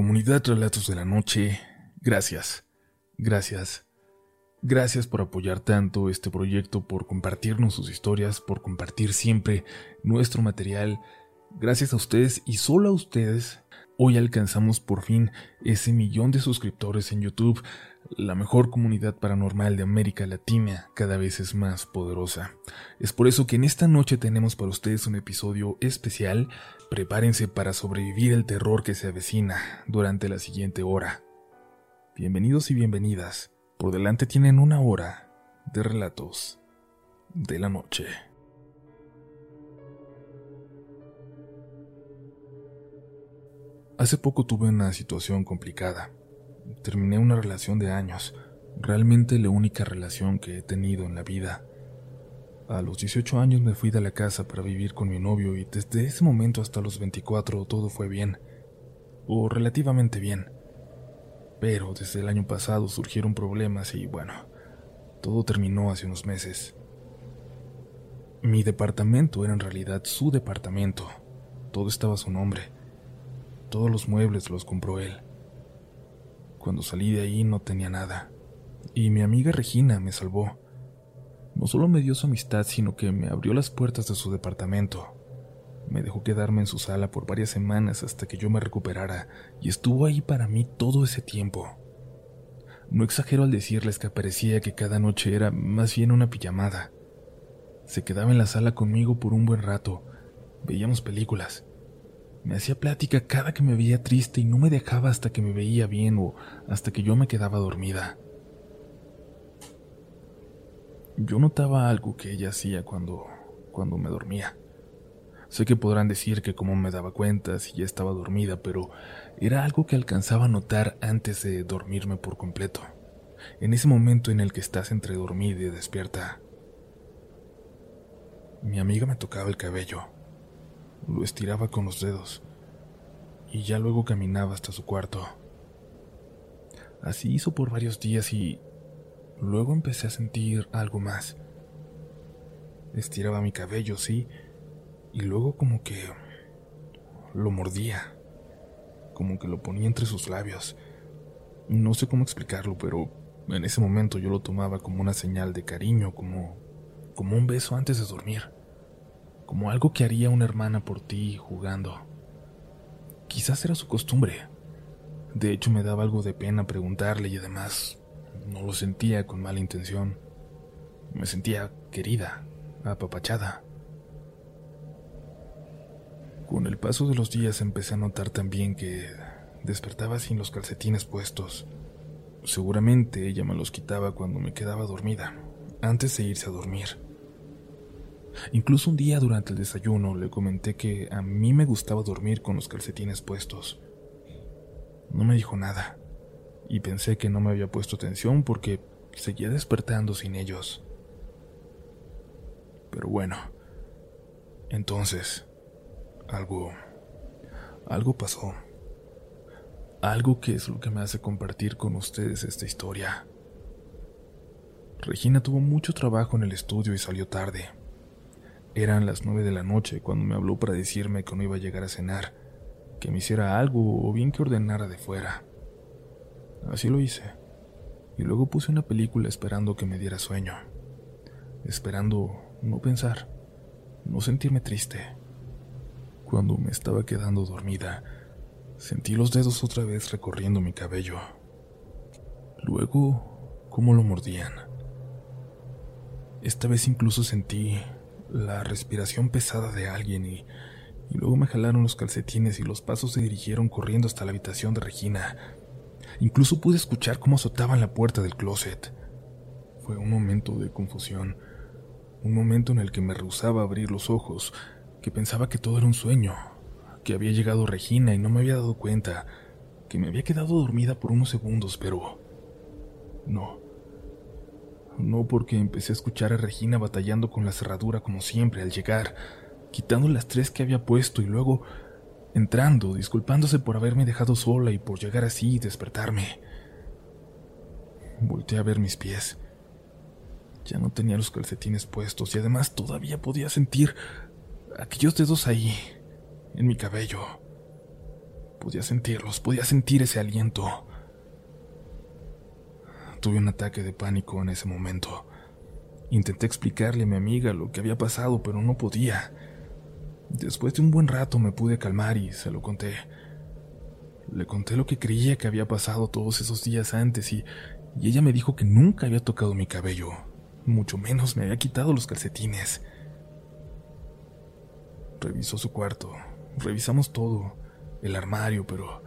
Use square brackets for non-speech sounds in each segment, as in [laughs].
Comunidad Relatos de la Noche, gracias, gracias, gracias por apoyar tanto este proyecto, por compartirnos sus historias, por compartir siempre nuestro material. Gracias a ustedes y solo a ustedes, hoy alcanzamos por fin ese millón de suscriptores en YouTube. La mejor comunidad paranormal de América Latina cada vez es más poderosa. Es por eso que en esta noche tenemos para ustedes un episodio especial Prepárense para sobrevivir el terror que se avecina durante la siguiente hora. Bienvenidos y bienvenidas. Por delante tienen una hora de relatos de la noche. Hace poco tuve una situación complicada. Terminé una relación de años, realmente la única relación que he tenido en la vida. A los 18 años me fui de la casa para vivir con mi novio y desde ese momento hasta los 24 todo fue bien, o relativamente bien. Pero desde el año pasado surgieron problemas y bueno, todo terminó hace unos meses. Mi departamento era en realidad su departamento, todo estaba a su nombre, todos los muebles los compró él. Cuando salí de ahí no tenía nada, y mi amiga Regina me salvó no solo me dio su amistad, sino que me abrió las puertas de su departamento. Me dejó quedarme en su sala por varias semanas hasta que yo me recuperara y estuvo ahí para mí todo ese tiempo. No exagero al decirles que parecía que cada noche era más bien una pijamada. Se quedaba en la sala conmigo por un buen rato, veíamos películas. Me hacía plática cada que me veía triste y no me dejaba hasta que me veía bien o hasta que yo me quedaba dormida. Yo notaba algo que ella hacía cuando, cuando me dormía. Sé que podrán decir que cómo me daba cuenta si ya estaba dormida, pero era algo que alcanzaba a notar antes de dormirme por completo, en ese momento en el que estás entre dormida y despierta. Mi amiga me tocaba el cabello, lo estiraba con los dedos y ya luego caminaba hasta su cuarto. Así hizo por varios días y Luego empecé a sentir algo más. Estiraba mi cabello, sí, y luego como que lo mordía, como que lo ponía entre sus labios. No sé cómo explicarlo, pero en ese momento yo lo tomaba como una señal de cariño, como como un beso antes de dormir, como algo que haría una hermana por ti jugando. Quizás era su costumbre. De hecho me daba algo de pena preguntarle y además no lo sentía con mala intención. Me sentía querida, apapachada. Con el paso de los días empecé a notar también que despertaba sin los calcetines puestos. Seguramente ella me los quitaba cuando me quedaba dormida, antes de irse a dormir. Incluso un día durante el desayuno le comenté que a mí me gustaba dormir con los calcetines puestos. No me dijo nada y pensé que no me había puesto atención porque seguía despertando sin ellos. Pero bueno, entonces, algo, algo pasó. Algo que es lo que me hace compartir con ustedes esta historia. Regina tuvo mucho trabajo en el estudio y salió tarde. Eran las nueve de la noche cuando me habló para decirme que no iba a llegar a cenar, que me hiciera algo o bien que ordenara de fuera. Así lo hice. Y luego puse una película esperando que me diera sueño. Esperando no pensar, no sentirme triste. Cuando me estaba quedando dormida, sentí los dedos otra vez recorriendo mi cabello. Luego, cómo lo mordían. Esta vez incluso sentí la respiración pesada de alguien y, y luego me jalaron los calcetines y los pasos se dirigieron corriendo hasta la habitación de Regina, Incluso pude escuchar cómo azotaban la puerta del closet. Fue un momento de confusión, un momento en el que me rehusaba a abrir los ojos, que pensaba que todo era un sueño, que había llegado Regina y no me había dado cuenta, que me había quedado dormida por unos segundos, pero... No. No porque empecé a escuchar a Regina batallando con la cerradura como siempre al llegar, quitando las tres que había puesto y luego entrando, disculpándose por haberme dejado sola y por llegar así y despertarme. Volté a ver mis pies. Ya no tenía los calcetines puestos y además todavía podía sentir aquellos dedos ahí, en mi cabello. Podía sentirlos, podía sentir ese aliento. Tuve un ataque de pánico en ese momento. Intenté explicarle a mi amiga lo que había pasado, pero no podía. Después de un buen rato me pude calmar y se lo conté. Le conté lo que creía que había pasado todos esos días antes y, y ella me dijo que nunca había tocado mi cabello, mucho menos me había quitado los calcetines. Revisó su cuarto, revisamos todo, el armario, pero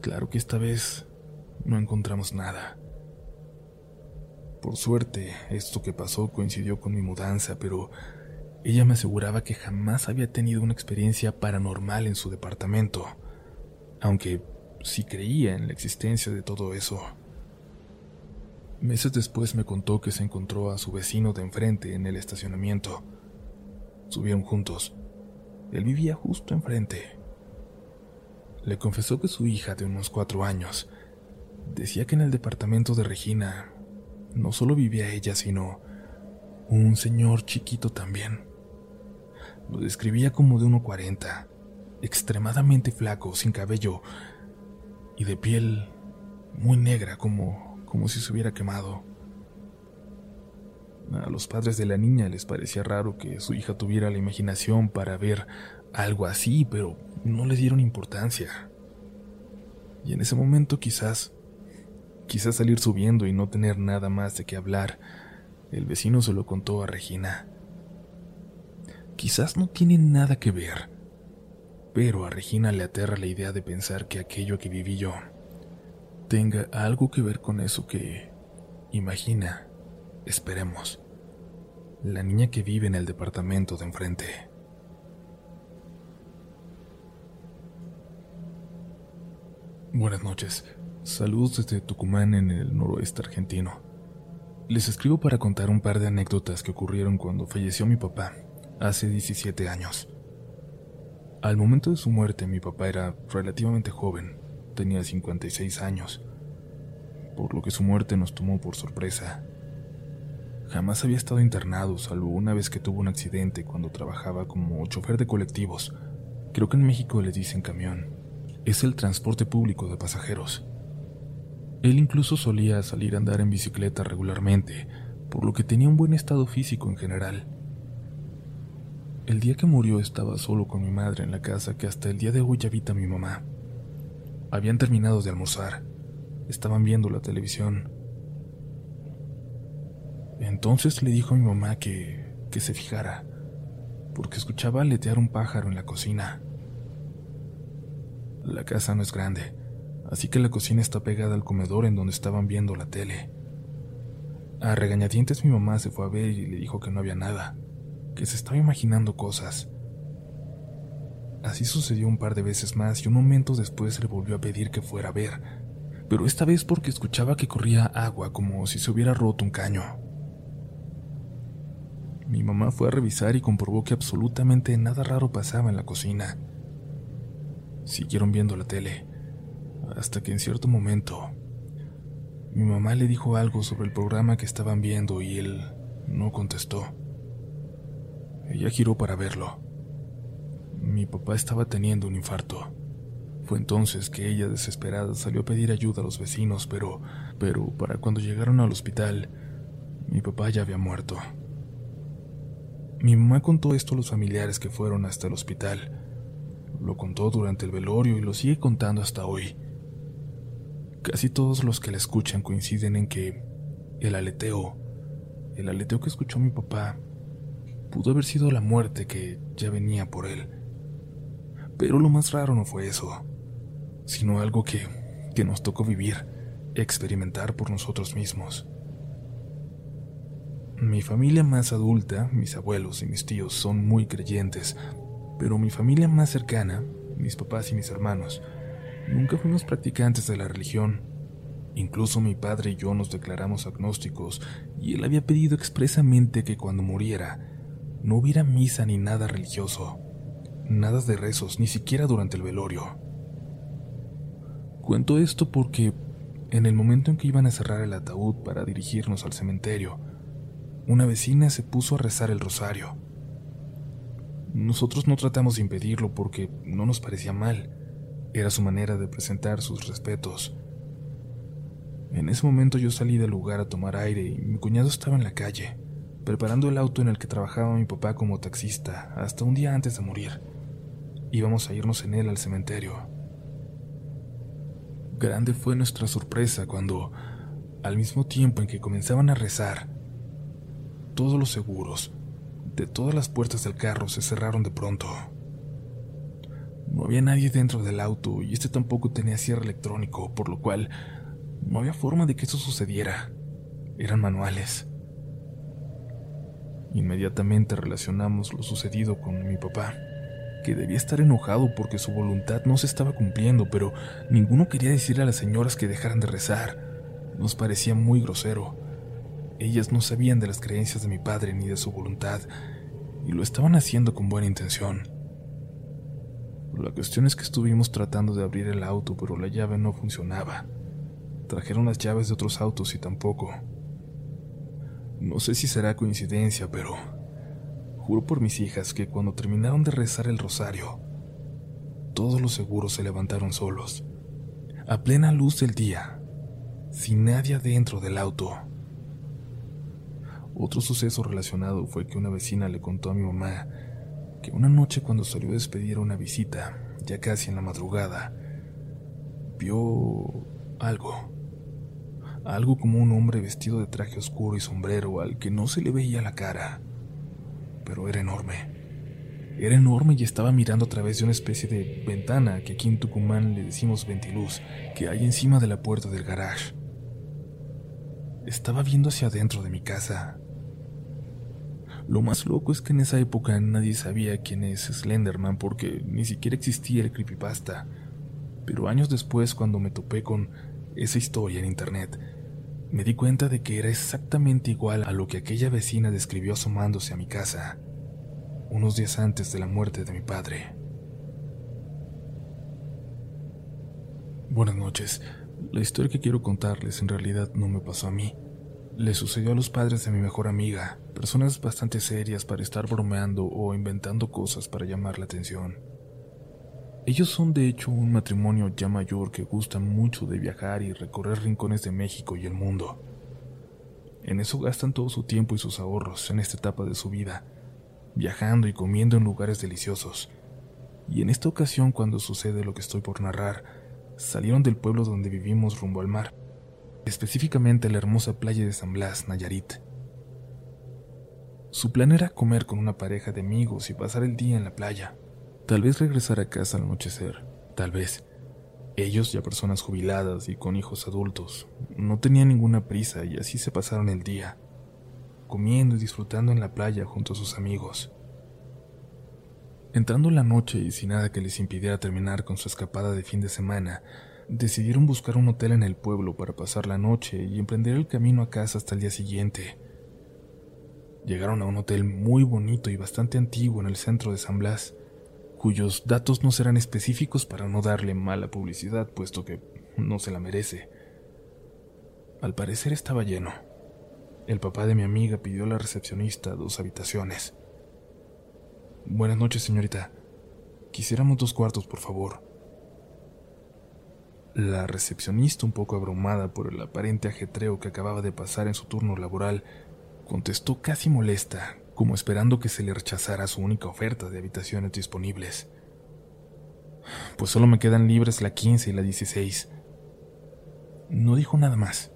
claro que esta vez no encontramos nada. Por suerte, esto que pasó coincidió con mi mudanza, pero ella me aseguraba que jamás había tenido una experiencia paranormal en su departamento, aunque sí creía en la existencia de todo eso. Meses después me contó que se encontró a su vecino de enfrente en el estacionamiento. Subieron juntos. Él vivía justo enfrente. Le confesó que su hija de unos cuatro años decía que en el departamento de Regina no solo vivía ella, sino un señor chiquito también. Lo describía como de 1,40, extremadamente flaco, sin cabello y de piel muy negra, como, como si se hubiera quemado. A los padres de la niña les parecía raro que su hija tuviera la imaginación para ver algo así, pero no le dieron importancia. Y en ese momento quizás Quizás salir subiendo y no tener nada más de qué hablar. El vecino se lo contó a Regina. Quizás no tiene nada que ver, pero a Regina le aterra la idea de pensar que aquello que viví yo tenga algo que ver con eso que imagina, esperemos, la niña que vive en el departamento de enfrente. Buenas noches. Saludos desde Tucumán en el noroeste argentino. Les escribo para contar un par de anécdotas que ocurrieron cuando falleció mi papá, hace 17 años. Al momento de su muerte mi papá era relativamente joven, tenía 56 años, por lo que su muerte nos tomó por sorpresa. Jamás había estado internado, salvo una vez que tuvo un accidente cuando trabajaba como chofer de colectivos. Creo que en México les dicen camión. Es el transporte público de pasajeros. Él incluso solía salir a andar en bicicleta regularmente, por lo que tenía un buen estado físico en general. El día que murió estaba solo con mi madre en la casa que hasta el día de hoy habita mi mamá. Habían terminado de almorzar, estaban viendo la televisión. Entonces le dijo a mi mamá que, que se fijara, porque escuchaba aletear un pájaro en la cocina. La casa no es grande, así que la cocina está pegada al comedor en donde estaban viendo la tele. A regañadientes mi mamá se fue a ver y le dijo que no había nada, que se estaba imaginando cosas. Así sucedió un par de veces más y un momento después le volvió a pedir que fuera a ver, pero esta vez porque escuchaba que corría agua como si se hubiera roto un caño. Mi mamá fue a revisar y comprobó que absolutamente nada raro pasaba en la cocina. Siguieron viendo la tele hasta que en cierto momento mi mamá le dijo algo sobre el programa que estaban viendo y él no contestó. Ella giró para verlo. Mi papá estaba teniendo un infarto. Fue entonces que ella, desesperada, salió a pedir ayuda a los vecinos, pero, pero para cuando llegaron al hospital, mi papá ya había muerto. Mi mamá contó esto a los familiares que fueron hasta el hospital. Lo contó durante el velorio y lo sigue contando hasta hoy. Casi todos los que la escuchan coinciden en que el aleteo, el aleteo que escuchó mi papá, pudo haber sido la muerte que ya venía por él. Pero lo más raro no fue eso, sino algo que, que nos tocó vivir, experimentar por nosotros mismos. Mi familia más adulta, mis abuelos y mis tíos son muy creyentes, pero mi familia más cercana, mis papás y mis hermanos, Nunca fuimos practicantes de la religión. Incluso mi padre y yo nos declaramos agnósticos y él había pedido expresamente que cuando muriera no hubiera misa ni nada religioso, nada de rezos, ni siquiera durante el velorio. Cuento esto porque en el momento en que iban a cerrar el ataúd para dirigirnos al cementerio, una vecina se puso a rezar el rosario. Nosotros no tratamos de impedirlo porque no nos parecía mal Era su manera de presentar sus respetos. En ese momento yo salí del lugar a tomar aire y mi cuñado estaba en la calle, preparando el auto en el que trabajaba mi papá como taxista hasta un día antes de morir. Íbamos a irnos en él al cementerio. Grande fue nuestra sorpresa cuando, al mismo tiempo en que comenzaban a rezar, todos los seguros de todas las puertas del carro se cerraron de pronto. No había nadie dentro del auto y este tampoco tenía cierre electrónico, por lo cual no había forma de que eso sucediera. Eran manuales. Inmediatamente relacionamos lo sucedido con mi papá que debía estar enojado porque su voluntad no se estaba cumpliendo, pero ninguno quería decirle a las señoras que dejaran de rezar. Nos parecía muy grosero. Ellas no sabían de las creencias de mi padre ni de su voluntad, y lo estaban haciendo con buena intención. La cuestión es que estuvimos tratando de abrir el auto, pero la llave no funcionaba. Trajeron las llaves de otros autos y tampoco. No sé si será coincidencia, pero Juro por mis hijas que cuando terminaron de rezar el rosario, todos los seguros se levantaron solos, a plena luz del día, sin nadie adentro del auto. Otro suceso relacionado fue que una vecina le contó a mi mamá que una noche cuando salió a despedir a una visita, ya casi en la madrugada, vio algo. Algo como un hombre vestido de traje oscuro y sombrero al que no se le veía la cara pero era enorme. Era enorme y estaba mirando a través de una especie de ventana que aquí en Tucumán le decimos ventiluz, que hay encima de la puerta del garage. Estaba viendo hacia adentro de mi casa. Lo más loco es que en esa época nadie sabía quién es Slenderman porque ni siquiera existía el creepypasta. Pero años después, cuando me topé con esa historia en internet, me di cuenta de que era exactamente igual a lo que aquella vecina describió asomándose a mi casa, unos días antes de la muerte de mi padre. Buenas noches. La historia que quiero contarles en realidad no me pasó a mí. Le sucedió a los padres de mi mejor amiga, personas bastante serias para estar bromeando o inventando cosas para llamar la atención. Ellos son de hecho un matrimonio ya mayor que gusta mucho de viajar y recorrer rincones de México y el mundo. En eso gastan todo su tiempo y sus ahorros en esta etapa de su vida, viajando y comiendo en lugares deliciosos. Y en esta ocasión, cuando sucede lo que estoy por narrar, salieron del pueblo donde vivimos rumbo al mar, específicamente la hermosa playa de San Blas, Nayarit. Su plan era comer con una pareja de amigos y pasar el día en la playa. Tal vez regresar a casa al anochecer, tal vez. Ellos, ya personas jubiladas y con hijos adultos, no tenían ninguna prisa y así se pasaron el día, comiendo y disfrutando en la playa junto a sus amigos. Entrando la noche y sin nada que les impidiera terminar con su escapada de fin de semana, decidieron buscar un hotel en el pueblo para pasar la noche y emprender el camino a casa hasta el día siguiente. Llegaron a un hotel muy bonito y bastante antiguo en el centro de San Blas, cuyos datos no serán específicos para no darle mala publicidad, puesto que no se la merece. Al parecer estaba lleno. El papá de mi amiga pidió a la recepcionista dos habitaciones. Buenas noches, señorita. Quisiéramos dos cuartos, por favor. La recepcionista, un poco abrumada por el aparente ajetreo que acababa de pasar en su turno laboral, contestó casi molesta como esperando que se le rechazara su única oferta de habitaciones disponibles. Pues solo me quedan libres la 15 y la 16. No dijo nada más.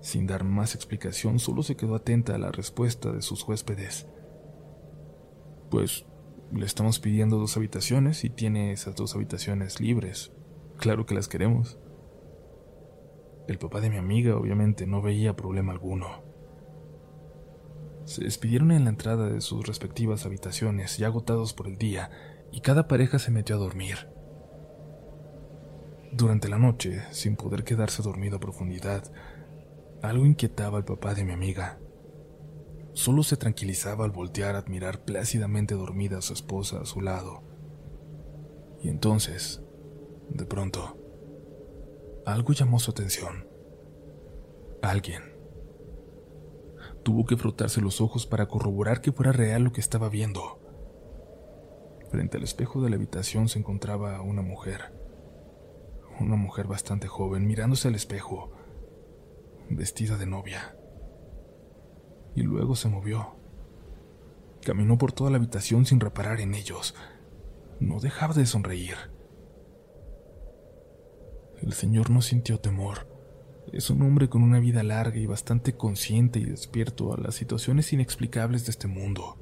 Sin dar más explicación, solo se quedó atenta a la respuesta de sus huéspedes. Pues le estamos pidiendo dos habitaciones y tiene esas dos habitaciones libres. Claro que las queremos. El papá de mi amiga obviamente no veía problema alguno. Se despidieron en la entrada de sus respectivas habitaciones, ya agotados por el día, y cada pareja se metió a dormir. Durante la noche, sin poder quedarse dormido a profundidad, algo inquietaba al papá de mi amiga. Solo se tranquilizaba al voltear a admirar plácidamente dormida a su esposa a su lado. Y entonces, de pronto, algo llamó su atención. Alguien Tuvo que frotarse los ojos para corroborar que fuera real lo que estaba viendo. Frente al espejo de la habitación se encontraba una mujer, una mujer bastante joven mirándose al espejo, vestida de novia. Y luego se movió. Caminó por toda la habitación sin reparar en ellos. No dejaba de sonreír. El señor no sintió temor. Es un hombre con una vida larga y bastante consciente y despierto a las situaciones inexplicables de este mundo.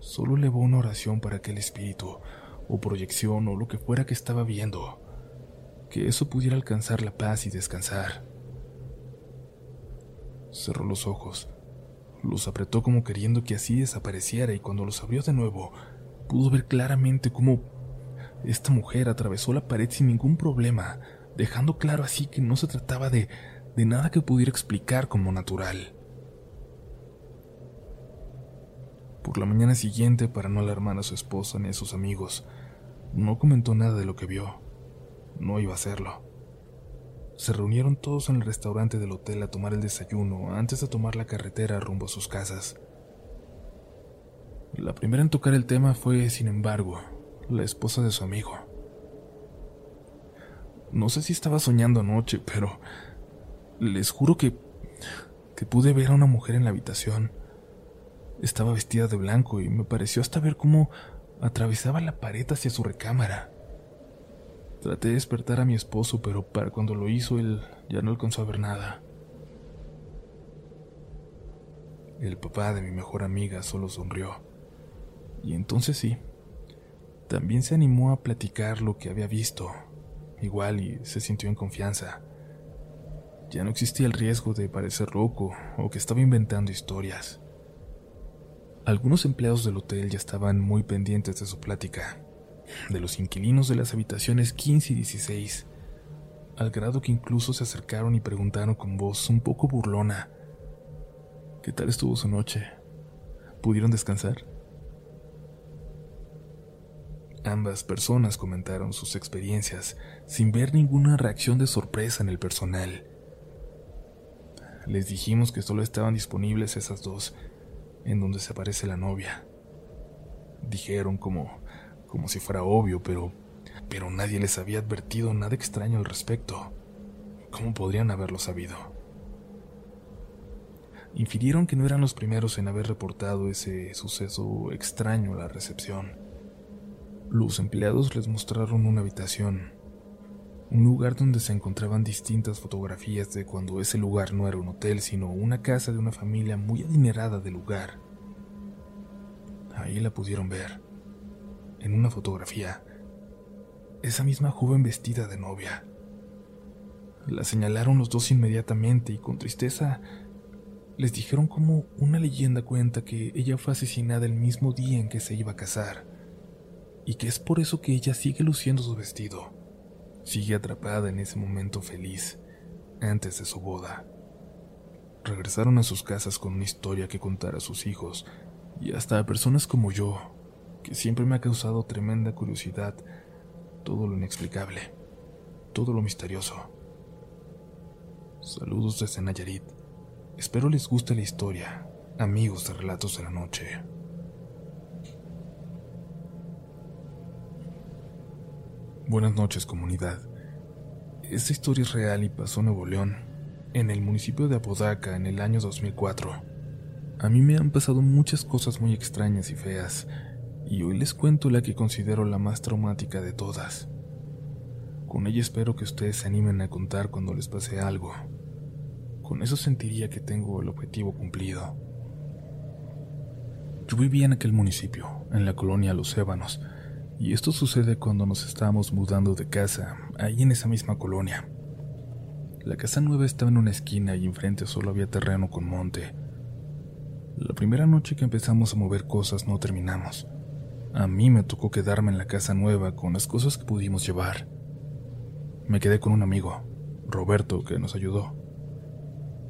Solo elevó una oración para que el espíritu, o proyección, o lo que fuera que estaba viendo, que eso pudiera alcanzar la paz y descansar. Cerró los ojos, los apretó como queriendo que así desapareciera y cuando los abrió de nuevo, pudo ver claramente cómo esta mujer atravesó la pared sin ningún problema, dejando claro así que no se trataba de, de nada que pudiera explicar como natural. Por la mañana siguiente, para no alarmar a su esposa ni a sus amigos, no comentó nada de lo que vio. No iba a hacerlo. Se reunieron todos en el restaurante del hotel a tomar el desayuno antes de tomar la carretera rumbo a sus casas. La primera en tocar el tema fue, sin embargo, la esposa de su amigo. No sé si estaba soñando anoche, pero les juro que que pude ver a una mujer en la habitación. Estaba vestida de blanco y me pareció hasta ver cómo atravesaba la pared hacia su recámara. Traté de despertar a mi esposo, pero para cuando lo hizo él ya no alcanzó a ver nada. El papá de mi mejor amiga solo sonrió. Y entonces sí, también se animó a platicar lo que había visto, igual y se sintió en confianza. Ya no existía el riesgo de parecer loco o que estaba inventando historias. Algunos empleados del hotel ya estaban muy pendientes de su plática, de los inquilinos de las habitaciones 15 y 16, al grado que incluso se acercaron y preguntaron con voz un poco burlona, ¿qué tal estuvo su noche? ¿Pudieron descansar? Ambas personas comentaron sus experiencias sin ver ninguna reacción de sorpresa en el personal. Les dijimos que solo estaban disponibles esas dos, en donde se aparece la novia. Dijeron como, como si fuera obvio, pero, pero nadie les había advertido nada extraño al respecto. ¿Cómo podrían haberlo sabido? Infirieron que no eran los primeros en haber reportado ese suceso extraño a la recepción. Los empleados les mostraron una habitación, un lugar donde se encontraban distintas fotografías de cuando ese lugar no era un hotel, sino una casa de una familia muy adinerada del lugar. Ahí la pudieron ver, en una fotografía, esa misma joven vestida de novia. La señalaron los dos inmediatamente y con tristeza les dijeron como una leyenda cuenta que ella fue asesinada el mismo día en que se iba a casar y que es por eso que ella sigue luciendo su vestido, sigue atrapada en ese momento feliz antes de su boda. Regresaron a sus casas con una historia que contar a sus hijos y hasta a personas como yo, que siempre me ha causado tremenda curiosidad todo lo inexplicable, todo lo misterioso. Saludos desde Nayarit. Espero les guste la historia, amigos de Relatos de la Noche. Buenas noches, comunidad. Esta historia es real y pasó en Nuevo León, en el municipio de Apodaca, en el año 2004. A mí me han pasado muchas cosas muy extrañas y feas, y hoy les cuento la que considero la más traumática de todas. Con ella espero que ustedes se animen a contar cuando les pase algo. Con eso sentiría que tengo el objetivo cumplido. Yo vivía en aquel municipio, en la colonia Los Ébanos, y esto sucede cuando nos estábamos mudando de casa, ahí en esa misma colonia. La casa nueva estaba en una esquina y enfrente solo había terreno con monte. La primera noche que empezamos a mover cosas no terminamos. A mí me tocó quedarme en la casa nueva con las cosas que pudimos llevar. Me quedé con un amigo, Roberto, que nos ayudó.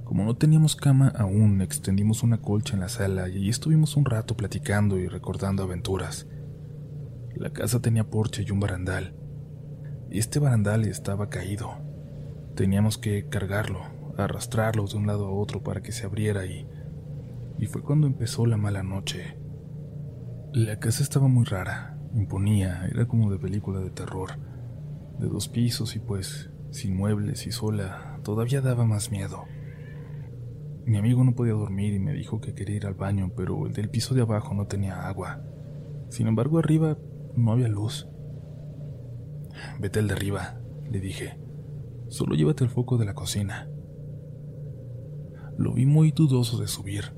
Como no teníamos cama aún, extendimos una colcha en la sala y estuvimos un rato platicando y recordando aventuras. La casa tenía porche y un barandal. Este barandal estaba caído. Teníamos que cargarlo, arrastrarlo de un lado a otro para que se abriera y... Y fue cuando empezó la mala noche. La casa estaba muy rara, imponía, era como de película de terror. de dos pisos y pues sin muebles y sola, todavía daba más miedo. Mi amigo no podía dormir y me dijo que quería ir al baño, pero el del piso de abajo no tenía agua. Sin embargo, arriba no había luz. Vete al de arriba, le dije. Solo llévate el foco de la cocina. Lo vi muy dudoso de subir,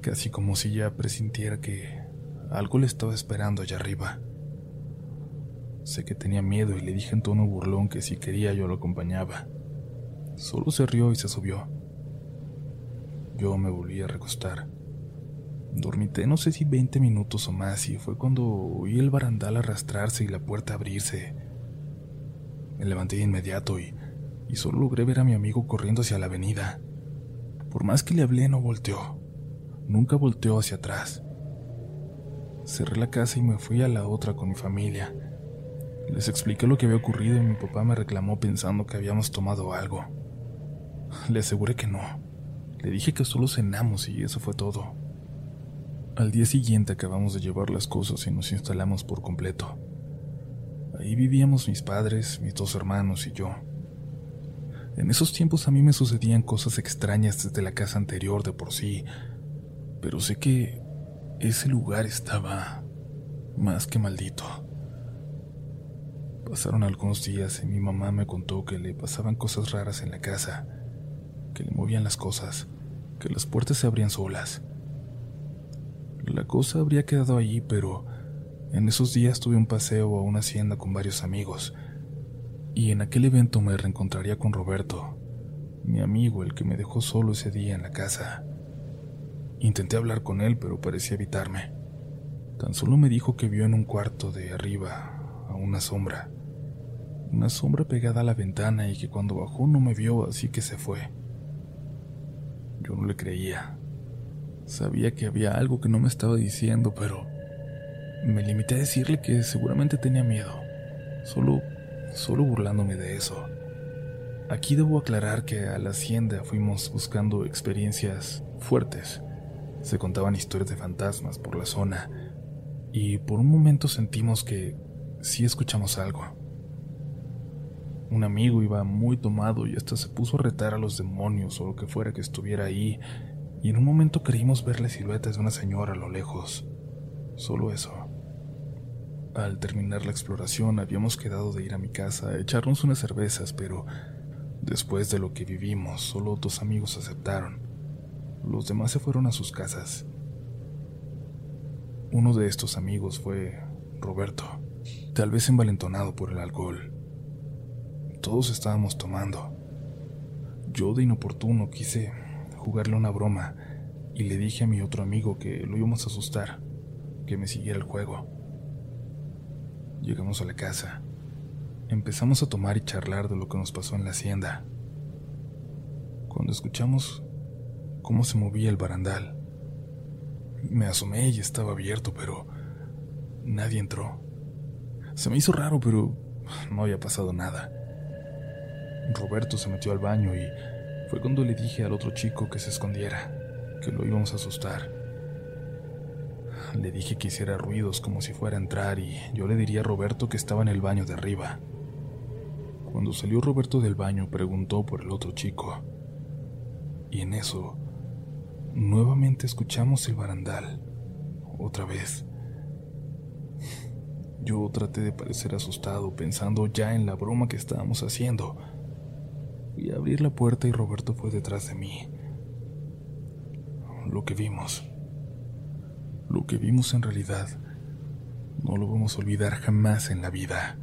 casi como si ya presintiera que algo le estaba esperando allá arriba. Sé que tenía miedo y le dije en tono burlón que si quería yo lo acompañaba. Solo se rió y se subió. Yo me volví a recostar. Dormité no sé si 20 minutos o más y fue cuando oí el barandal arrastrarse y la puerta abrirse. Me levanté de inmediato y, y solo logré ver a mi amigo corriendo hacia la avenida. Por más que le hablé no volteó. Nunca volteó hacia atrás. Cerré la casa y me fui a la otra con mi familia. Les expliqué lo que había ocurrido y mi papá me reclamó pensando que habíamos tomado algo. Le aseguré que no. Le dije que solo cenamos y eso fue todo. Al día siguiente acabamos de llevar las cosas y nos instalamos por completo. Ahí vivíamos mis padres, mis dos hermanos y yo. En esos tiempos a mí me sucedían cosas extrañas desde la casa anterior de por sí, pero sé que ese lugar estaba más que maldito. Pasaron algunos días y mi mamá me contó que le pasaban cosas raras en la casa, que le movían las cosas, que las puertas se abrían solas. La cosa habría quedado allí, pero en esos días tuve un paseo a una hacienda con varios amigos, y en aquel evento me reencontraría con Roberto, mi amigo, el que me dejó solo ese día en la casa. Intenté hablar con él, pero parecía evitarme. Tan solo me dijo que vio en un cuarto de arriba a una sombra una sombra pegada a la ventana y que cuando bajó no me vio, así que se fue. Yo no le creía. Sabía que había algo que no me estaba diciendo, pero me limité a decirle que seguramente tenía miedo, solo, solo burlándome de eso. Aquí debo aclarar que a la hacienda fuimos buscando experiencias fuertes. Se contaban historias de fantasmas por la zona y por un momento sentimos que sí escuchamos algo. Un amigo iba muy tomado y hasta se puso a retar a los demonios o lo que fuera que estuviera ahí, y en un momento creímos ver la silueta de una señora a lo lejos. Solo eso. Al terminar la exploración habíamos quedado de ir a mi casa a echarnos unas cervezas, pero después de lo que vivimos, solo dos amigos aceptaron. Los demás se fueron a sus casas. Uno de estos amigos fue Roberto, tal vez envalentonado por el alcohol. Todos estábamos tomando. Yo de inoportuno quise jugarle una broma y le dije a mi otro amigo que lo íbamos a asustar, que me siguiera el juego. Llegamos a la casa. Empezamos a tomar y charlar de lo que nos pasó en la hacienda. Cuando escuchamos cómo se movía el barandal, me asomé y estaba abierto, pero nadie entró. Se me hizo raro, pero no había pasado nada. Roberto se metió al baño y fue cuando le dije al otro chico que se escondiera, que lo íbamos a asustar. Le dije que hiciera ruidos como si fuera a entrar y yo le diría a Roberto que estaba en el baño de arriba. Cuando salió Roberto del baño preguntó por el otro chico. Y en eso, nuevamente escuchamos el barandal. Otra vez. Yo traté de parecer asustado pensando ya en la broma que estábamos haciendo y abrir la puerta y Roberto fue detrás de mí. Lo que vimos, lo que vimos en realidad, no lo vamos a olvidar jamás en la vida.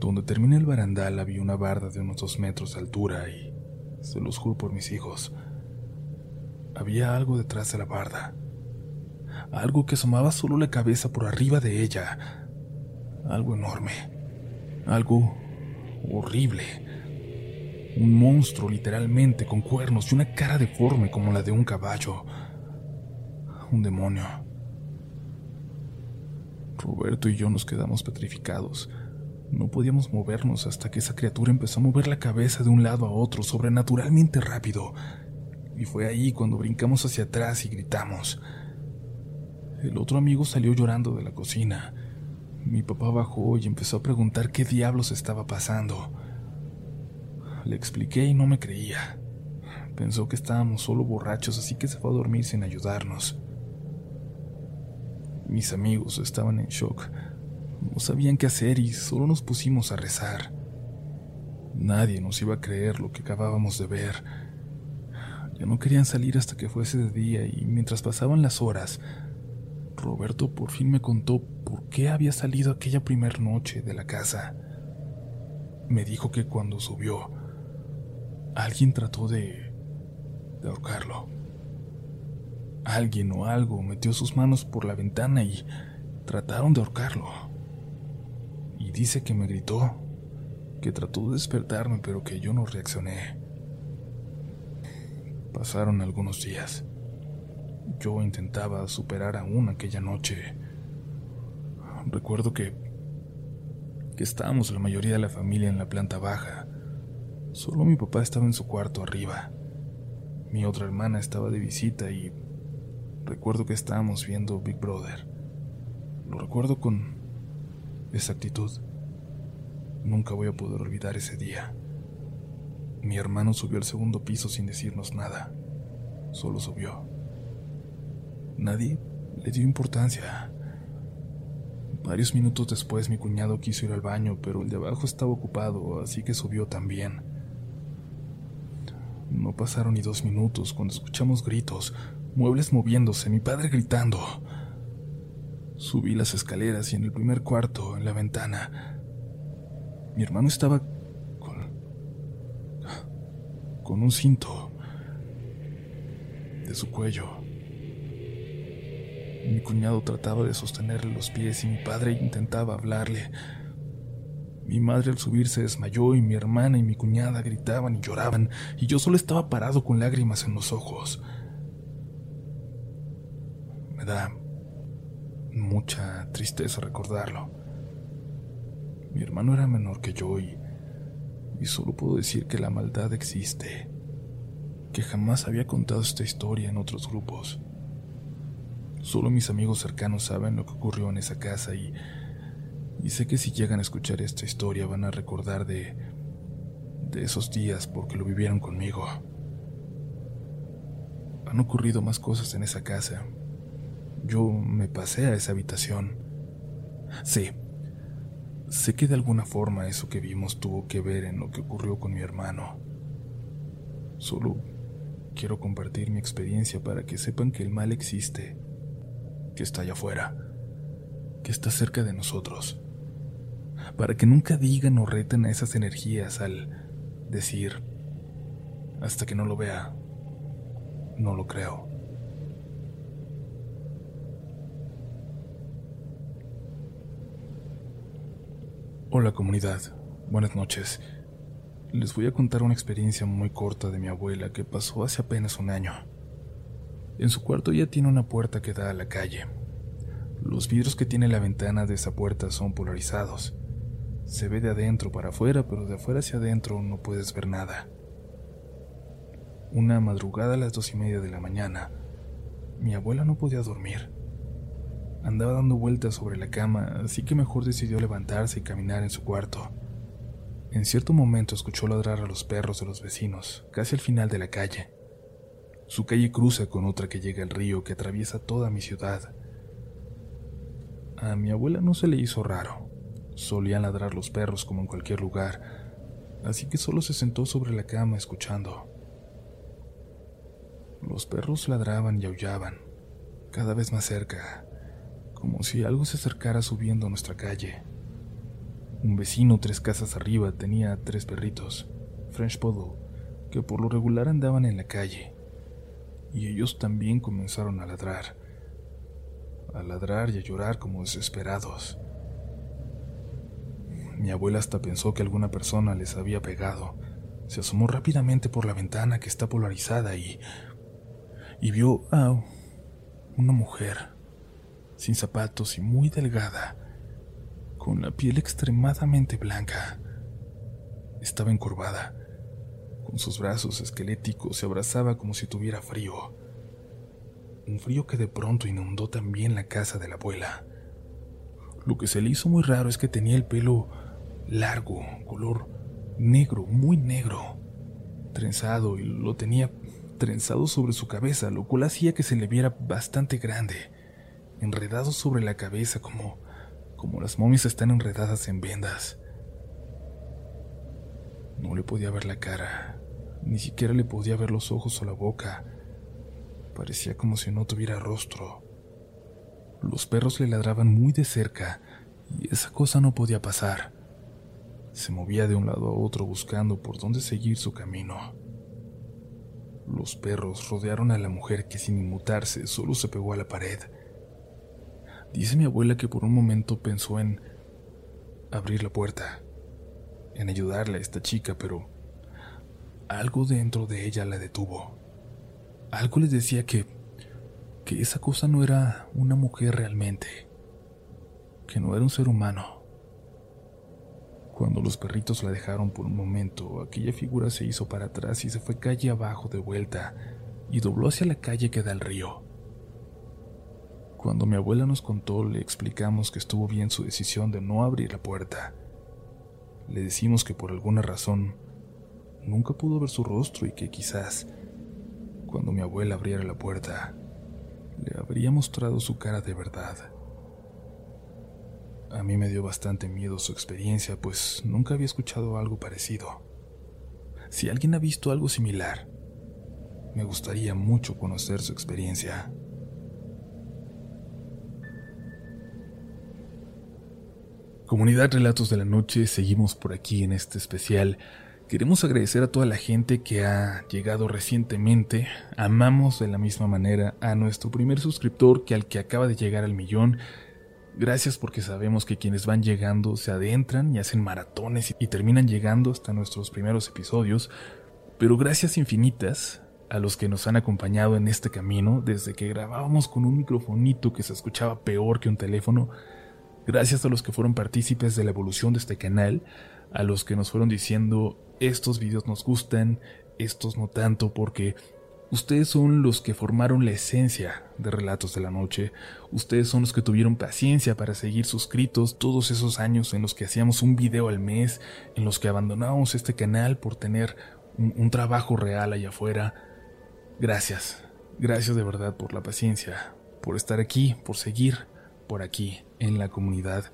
Donde termina el barandal había una barda de unos dos metros de altura y, se los juro por mis hijos, había algo detrás de la barda. Algo que asomaba solo la cabeza por arriba de ella. Algo enorme. Algo horrible un monstruo literalmente con cuernos y una cara deforme como la de un caballo. Un demonio. Roberto y yo nos quedamos petrificados. No podíamos movernos hasta que esa criatura empezó a mover la cabeza de un lado a otro sobrenaturalmente rápido. Y fue ahí cuando brincamos hacia atrás y gritamos. El otro amigo salió llorando de la cocina. Mi papá bajó y empezó a preguntar qué diablos estaba pasando. Le expliqué y no me creía. Pensó que estábamos solo borrachos, así que se fue a dormir sin ayudarnos. Mis amigos estaban en shock. No sabían qué hacer y solo nos pusimos a rezar. Nadie nos iba a creer lo que acabábamos de ver. Ya no querían salir hasta que fuese de día y mientras pasaban las horas, Roberto por fin me contó por qué había salido aquella primera noche de la casa. Me dijo que cuando subió, alguien trató de, de ahorcarlo. Alguien o algo metió sus manos por la ventana y trataron de ahorcarlo. Y dice que me gritó, que trató de despertarme pero que yo no reaccioné. Pasaron algunos días. Yo intentaba superar aún aquella noche. Recuerdo que que estábamos la mayoría de la familia en la planta baja. Solo mi papá estaba en su cuarto arriba. Mi otra hermana estaba de visita y recuerdo que estábamos viendo Big Brother. Lo recuerdo con exactitud. Nunca voy a poder olvidar ese día. Mi hermano subió al segundo piso sin decirnos nada. Solo subió. Nadie le dio importancia. Varios minutos después mi cuñado quiso ir al baño, pero el de abajo estaba ocupado, así que subió también. No pasaron ni dos minutos cuando escuchamos gritos, muebles moviéndose, mi padre gritando. Subí las escaleras y en el primer cuarto, en la ventana, mi hermano estaba con, con un cinto de su cuello. Mi cuñado trataba de sostenerle los pies y mi padre intentaba hablarle. Mi madre al subir se desmayó y mi hermana y mi cuñada gritaban y lloraban y yo solo estaba parado con lágrimas en los ojos. Me da mucha tristeza recordarlo. Mi hermano era menor que yo y, y solo puedo decir que la maldad existe, que jamás había contado esta historia en otros grupos. Solo mis amigos cercanos saben lo que ocurrió en esa casa y, y sé que si llegan a escuchar esta historia van a recordar de, de esos días porque lo vivieron conmigo. Han ocurrido más cosas en esa casa. Yo me pasé a esa habitación. Sí, sé que de alguna forma eso que vimos tuvo que ver en lo que ocurrió con mi hermano. Solo quiero compartir mi experiencia para que sepan que el mal existe que está allá afuera, que está cerca de nosotros, para que nunca digan o reten a esas energías al decir, hasta que no lo vea, no lo creo. Hola comunidad, buenas noches. Les voy a contar una experiencia muy corta de mi abuela que pasó hace apenas un año. En su cuarto ya tiene una puerta que da a la calle. Los vidrios que tiene la ventana de esa puerta son polarizados. Se ve de adentro para afuera, pero de afuera hacia adentro no puedes ver nada. Una madrugada a las dos y media de la mañana, mi abuela no podía dormir. Andaba dando vueltas sobre la cama, así que mejor decidió levantarse y caminar en su cuarto. En cierto momento escuchó ladrar a los perros de los vecinos, casi al final de la calle. Su calle cruza con otra que llega al río que atraviesa toda mi ciudad. A mi abuela no se le hizo raro. Solían ladrar los perros como en cualquier lugar, así que solo se sentó sobre la cama escuchando. Los perros ladraban y aullaban, cada vez más cerca, como si algo se acercara subiendo a nuestra calle. Un vecino tres casas arriba tenía tres perritos, French Poodle, que por lo regular andaban en la calle y ellos también comenzaron a ladrar, a ladrar y a llorar como desesperados. Mi abuela hasta pensó que alguna persona les había pegado. Se asomó rápidamente por la ventana que está polarizada y, y vio a una mujer, sin zapatos y muy delgada, con la piel extremadamente blanca. Estaba encorvada con sus brazos esqueléticos se abrazaba como si tuviera frío. Un frío que de pronto inundó también la casa de la abuela. Lo que se le hizo muy raro es que tenía el pelo largo, color negro, muy negro, trenzado y lo tenía trenzado sobre su cabeza, lo cual hacía que se le viera bastante grande, enredado sobre la cabeza como como las momias están enredadas en vendas. No le podía ver la cara, ni siquiera le podía ver los ojos o la boca. Parecía como si no tuviera rostro. Los perros le ladraban muy de cerca y esa cosa no podía pasar. Se movía de un lado a otro buscando por dónde seguir su camino. Los perros rodearon a la mujer que sin inmutarse solo se pegó a la pared. Dice mi abuela que por un momento pensó en abrir la puerta, en ayudarle a esta chica, pero algo dentro de ella la detuvo. Algo le decía que que esa cosa no era una mujer realmente, que no era un ser humano. Cuando los perritos la dejaron por un momento, aquella figura se hizo para atrás y se fue calle abajo de vuelta y dobló hacia la calle que da al río. Cuando mi abuela nos contó, le explicamos que estuvo bien su decisión de no abrir la puerta. Le decimos que por alguna razón nunca pudo ver su rostro y que quizás, cuando mi abuela abriera la puerta, le habría mostrado su cara de verdad. A mí me dio bastante miedo su experiencia, pues nunca había escuchado algo parecido. Si alguien ha visto algo similar, me gustaría mucho conocer su experiencia. Comunidad Relatos de la Noche, seguimos por aquí en este especial. Queremos agradecer a toda la gente que ha llegado recientemente. Amamos de la misma manera a nuestro primer suscriptor que al que acaba de llegar al millón. Gracias porque sabemos que quienes van llegando se adentran y hacen maratones y terminan llegando hasta nuestros primeros episodios. Pero gracias infinitas a los que nos han acompañado en este camino desde que grabábamos con un microfonito que se escuchaba peor que un teléfono Gracias a los que fueron partícipes de la evolución de este canal, a los que nos fueron diciendo estos videos nos gustan, estos no tanto, porque ustedes son los que formaron la esencia de Relatos de la Noche, ustedes son los que tuvieron paciencia para seguir suscritos todos esos años en los que hacíamos un video al mes, en los que abandonábamos este canal por tener un, un trabajo real allá afuera. Gracias, gracias de verdad por la paciencia, por estar aquí, por seguir por aquí en la comunidad.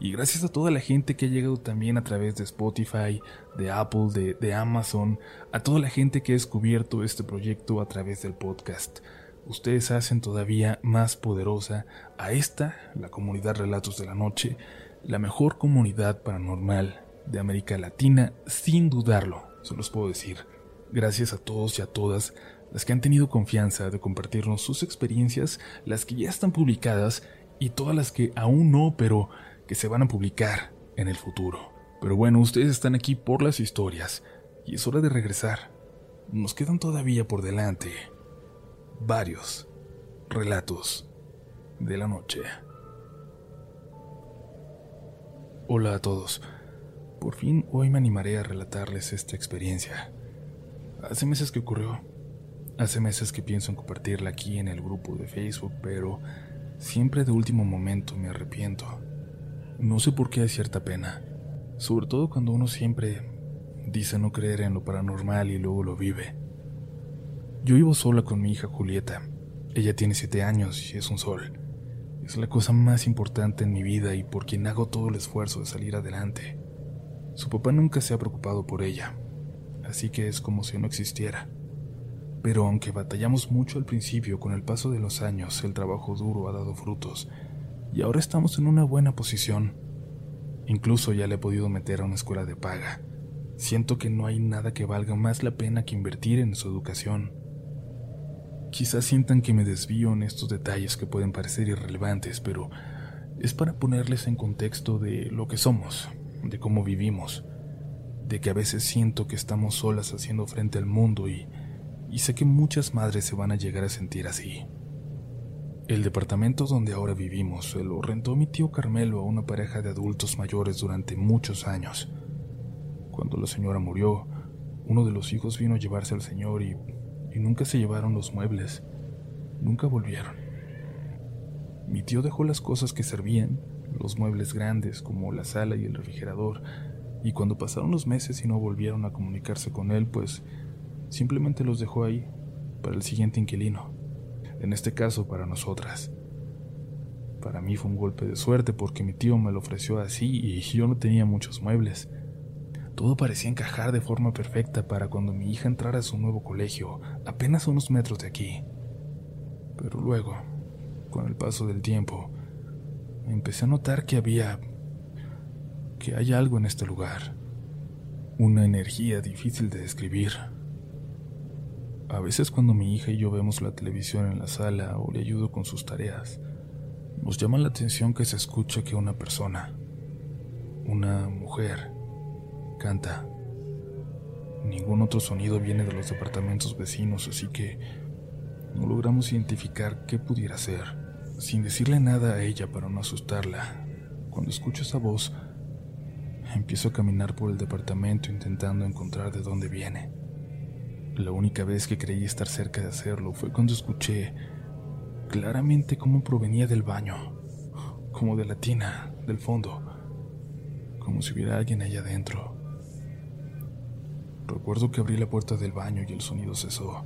Y gracias a toda la gente que ha llegado también a través de Spotify, de Apple, de, Amazon, a toda la gente que ha descubierto este proyecto a través del podcast. Ustedes hacen todavía más poderosa a esta, la comunidad Relatos de la Noche, la mejor comunidad paranormal de América Latina, sin dudarlo, se los puedo decir. Gracias a todos y a todas las que han tenido confianza de compartirnos sus experiencias, las que ya están publicadas y todas las que aún no, pero que se van a publicar en el futuro. Pero bueno, ustedes están aquí por las historias y es hora de regresar. Nos quedan todavía por delante varios relatos de la noche. Hola a todos. Por fin hoy me animaré a relatarles esta experiencia. Hace meses que ocurrió. Hace meses que pienso en compartirla aquí en el grupo de Facebook, pero Siempre de último momento me arrepiento. No sé por qué hay cierta pena, sobre todo cuando uno siempre dice no creer en lo paranormal y luego lo vive. Yo vivo sola con mi hija Julieta. Ella tiene siete años y es un sol. Es la cosa más importante en mi vida y por quien hago todo el esfuerzo de salir adelante. Su papá nunca se ha preocupado por ella, así que es como si no existiera. Pero aunque batallamos mucho al principio, con el paso de los años el trabajo duro ha dado frutos y ahora estamos en una buena posición. Incluso ya le he podido meter a una escuela de paga. Siento que no hay nada que valga más la pena que invertir en su educación. Quizás sientan que me desvío en estos detalles que pueden parecer irrelevantes, pero es para ponerles en contexto de lo que somos, de cómo vivimos, de que a veces siento que estamos solas haciendo frente al mundo y y sé que muchas madres se van a llegar a sentir así. El departamento donde ahora vivimos se lo rentó mi tío Carmelo a una pareja de adultos mayores durante muchos años. Cuando la señora murió, uno de los hijos vino a llevarse al señor y, y nunca se llevaron los muebles. Nunca volvieron. Mi tío dejó las cosas que servían los muebles grandes como la sala y el refrigerador, y cuando pasaron los meses y no volvieron a comunicarse con él, pues simplemente los dejó ahí para el siguiente inquilino, en este caso para nosotras. Para mí fue un golpe de suerte porque mi tío me lo ofreció así y yo no tenía muchos muebles. Todo parecía encajar de forma perfecta para cuando mi hija entrara a su nuevo colegio, apenas unos metros de aquí. Pero luego, con el paso del tiempo, empecé a notar que había... que hay algo en este lugar. Una energía difícil de describir. A veces cuando mi hija y yo vemos la televisión en la sala o le ayudo con sus tareas, nos llama la atención que se escucha que una persona, una mujer, canta. Ningún otro sonido viene de los departamentos vecinos, así que no logramos identificar qué pudiera ser. Sin decirle nada a ella para no asustarla, cuando escucho esa voz, empiezo a caminar por el departamento intentando encontrar de dónde viene. La única vez que creí estar cerca de hacerlo fue cuando escuché claramente cómo provenía del baño, como de la tina, del fondo, como si hubiera alguien allá adentro. Recuerdo que abrí la puerta del baño y el sonido cesó.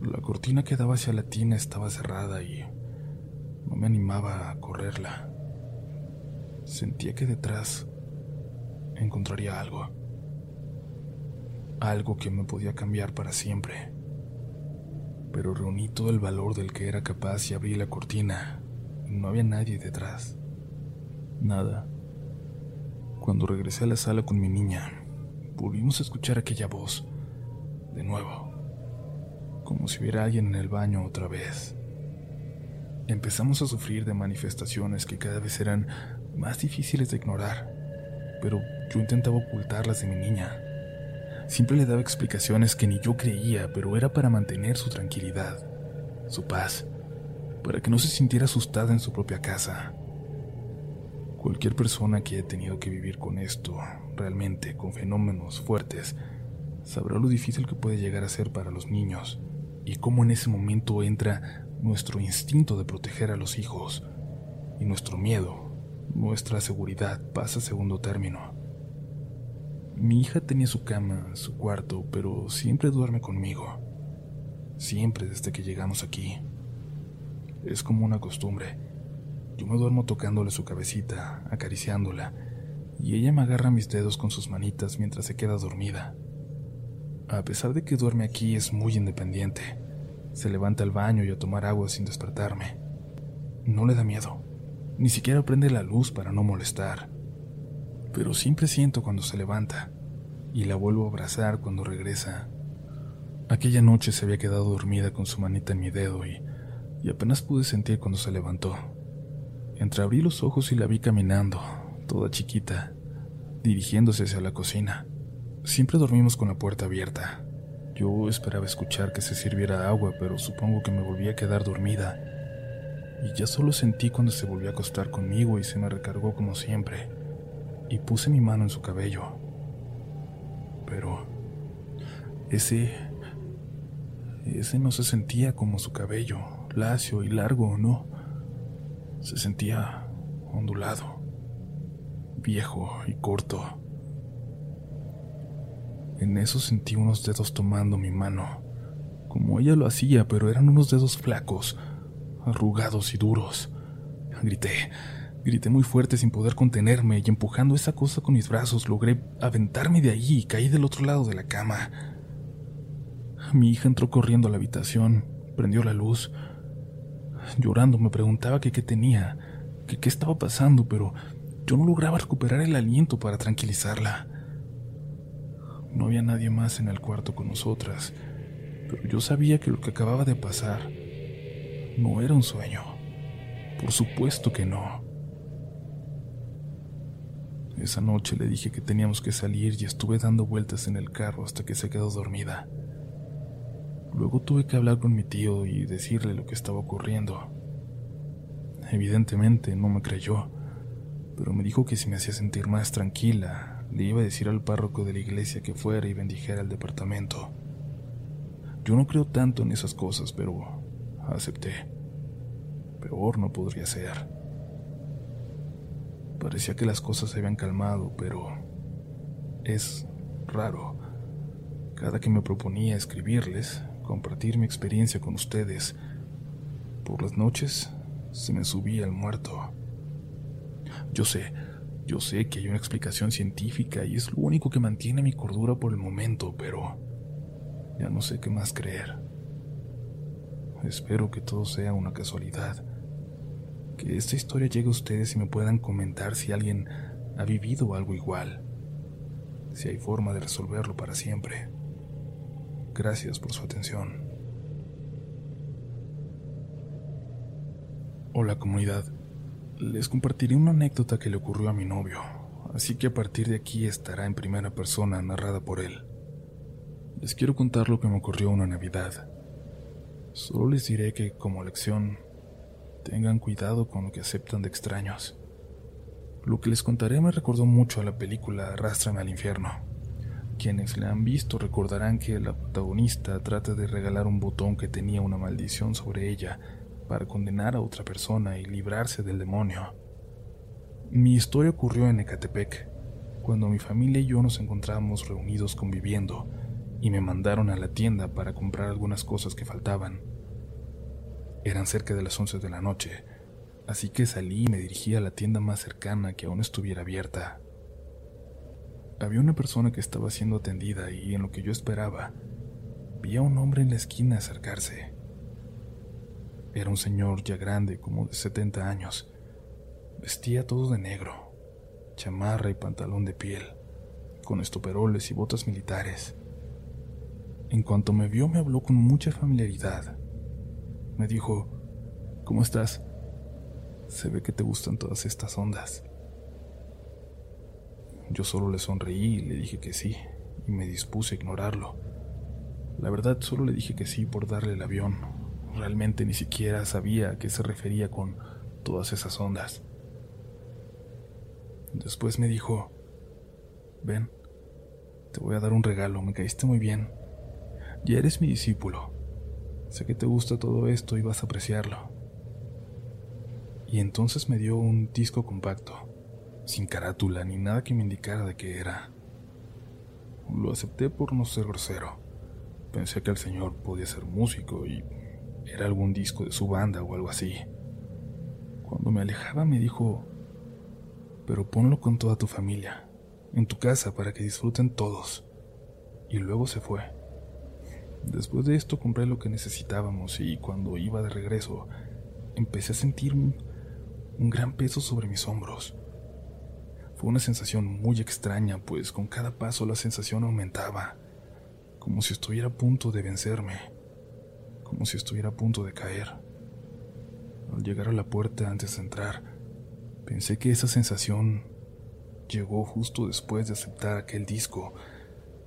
La cortina que daba hacia la tina estaba cerrada y no me animaba a correrla. Sentía que detrás encontraría algo algo que me podía cambiar para siempre. Pero reuní todo el valor del que era capaz y abrí la cortina. No había nadie detrás. Nada. Cuando regresé a la sala con mi niña, volvimos a escuchar aquella voz. De nuevo. Como si hubiera alguien en el baño otra vez. Empezamos a sufrir de manifestaciones que cada vez eran más difíciles de ignorar, pero yo intentaba ocultarlas de mi niña. Siempre le daba explicaciones que ni yo creía, pero era para mantener su tranquilidad, su paz, para que no se sintiera asustada en su propia casa. Cualquier persona que haya tenido que vivir con esto, realmente con fenómenos fuertes, sabrá lo difícil que puede llegar a ser para los niños y cómo en ese momento entra nuestro instinto de proteger a los hijos y nuestro miedo, nuestra seguridad pasa a segundo término. Mi hija tenía su cama, su cuarto, pero siempre duerme conmigo. Siempre desde que llegamos aquí. Es como una costumbre. Yo me duermo tocándole su cabecita, acariciándola, y ella me agarra mis dedos con sus manitas mientras se queda dormida. A pesar de que duerme aquí, es muy independiente. Se levanta al baño y a tomar agua sin despertarme. No le da miedo. Ni siquiera prende la luz para no molestar pero siempre siento cuando se levanta y la vuelvo a abrazar cuando regresa. Aquella noche se había quedado dormida con su manita en mi dedo y, apenas pude sentir cuando se levantó. Entreabrí los ojos y la vi caminando, toda chiquita, dirigiéndose hacia la cocina. Siempre dormimos con la puerta abierta. Yo esperaba escuchar que se sirviera agua, pero supongo que me volví a quedar dormida. Y ya solo sentí cuando se volvió a acostar conmigo y se me recargó como siempre y puse mi mano en su cabello. Pero ese... ese no se sentía como su cabello, lacio y largo, no. Se sentía ondulado, viejo y corto. En eso sentí unos dedos tomando mi mano, como ella lo hacía, pero eran unos dedos flacos, arrugados y duros. Grité, Grité muy fuerte sin poder contenerme y empujando esa cosa con mis brazos logré aventarme de allí y caí del otro lado de la cama. Mi hija entró corriendo a la habitación, prendió la luz. Llorando me preguntaba qué tenía, que qué estaba pasando, pero yo no lograba recuperar el aliento para tranquilizarla. No había nadie más en el cuarto con nosotras, pero yo sabía que lo que acababa de pasar no era un sueño. Por supuesto que no. Esa noche le dije que teníamos que salir y estuve dando vueltas en el carro hasta que se quedó dormida. Luego tuve que hablar con mi tío y decirle lo que estaba ocurriendo. Evidentemente no me creyó, pero me dijo que si me hacía sentir más tranquila, le iba a decir al párroco de la iglesia que fuera y bendijera el departamento. Yo no creo tanto en esas cosas, pero acepté. Peor no podría ser. Parecía que las cosas se habían calmado, pero es raro. Cada que me proponía escribirles, compartir mi experiencia con ustedes, por las noches se me subía el muerto. Yo sé, yo sé que hay una explicación científica y es lo único que mantiene mi cordura por el momento, pero ya no sé qué más creer. Espero que todo sea una casualidad. Que esta historia llegue a ustedes y me puedan comentar si alguien ha vivido algo igual. Si hay forma de resolverlo para siempre. Gracias por su atención. Hola comunidad. Les compartiré una anécdota que le ocurrió a mi novio, así que a partir de aquí estará en primera persona narrada por él. Les quiero contar lo que me ocurrió una Navidad. Solo les diré que, como lección, tengan cuidado con lo que aceptan de extraños. Lo que les contaré me recordó mucho a la película Arrástrame al infierno. Quienes la han visto recordarán que la protagonista trata de regalar un botón que tenía una maldición sobre ella para condenar a otra persona y librarse del demonio. Mi historia ocurrió en Ecatepec, cuando mi familia y yo nos encontrábamos reunidos conviviendo y me mandaron a la tienda para comprar algunas cosas que faltaban. Eran cerca de las 11 de la noche, así que salí y me dirigí a la tienda más cercana que aún estuviera abierta. Había una persona que estaba siendo atendida y en lo que yo esperaba, vi a un hombre en la esquina acercarse. Era un señor ya grande, como de 70 años. Vestía todo de negro, chamarra y pantalón de piel, con estoperoles y botas militares. En cuanto me vio me habló con mucha familiaridad. Me dijo, ¿cómo estás? Se ve que te gustan todas estas ondas. Yo solo le sonreí y le dije que sí, y me dispuse a ignorarlo. La verdad solo le dije que sí por darle el avión. Realmente ni siquiera sabía a qué se refería con todas esas ondas. Después me dijo, ven, te voy a dar un regalo, me caíste muy bien. Ya eres mi discípulo. Sé que te gusta todo esto y vas a apreciarlo. Y entonces me dio un disco compacto, sin carátula ni nada que me indicara de qué era. Lo acepté por no ser grosero. Pensé que el señor podía ser músico y era algún disco de su banda o algo así. Cuando me alejaba me dijo, pero ponlo con toda tu familia, en tu casa para que disfruten todos. Y luego se fue. Después de esto compré lo que necesitábamos y cuando iba de regreso empecé a sentir un, gran peso sobre mis hombros. Fue una sensación muy extraña, pues con cada paso la sensación aumentaba, como si estuviera a punto de vencerme, como si estuviera a punto de caer. Al llegar a la puerta antes de entrar, pensé que esa sensación llegó justo después de aceptar aquel disco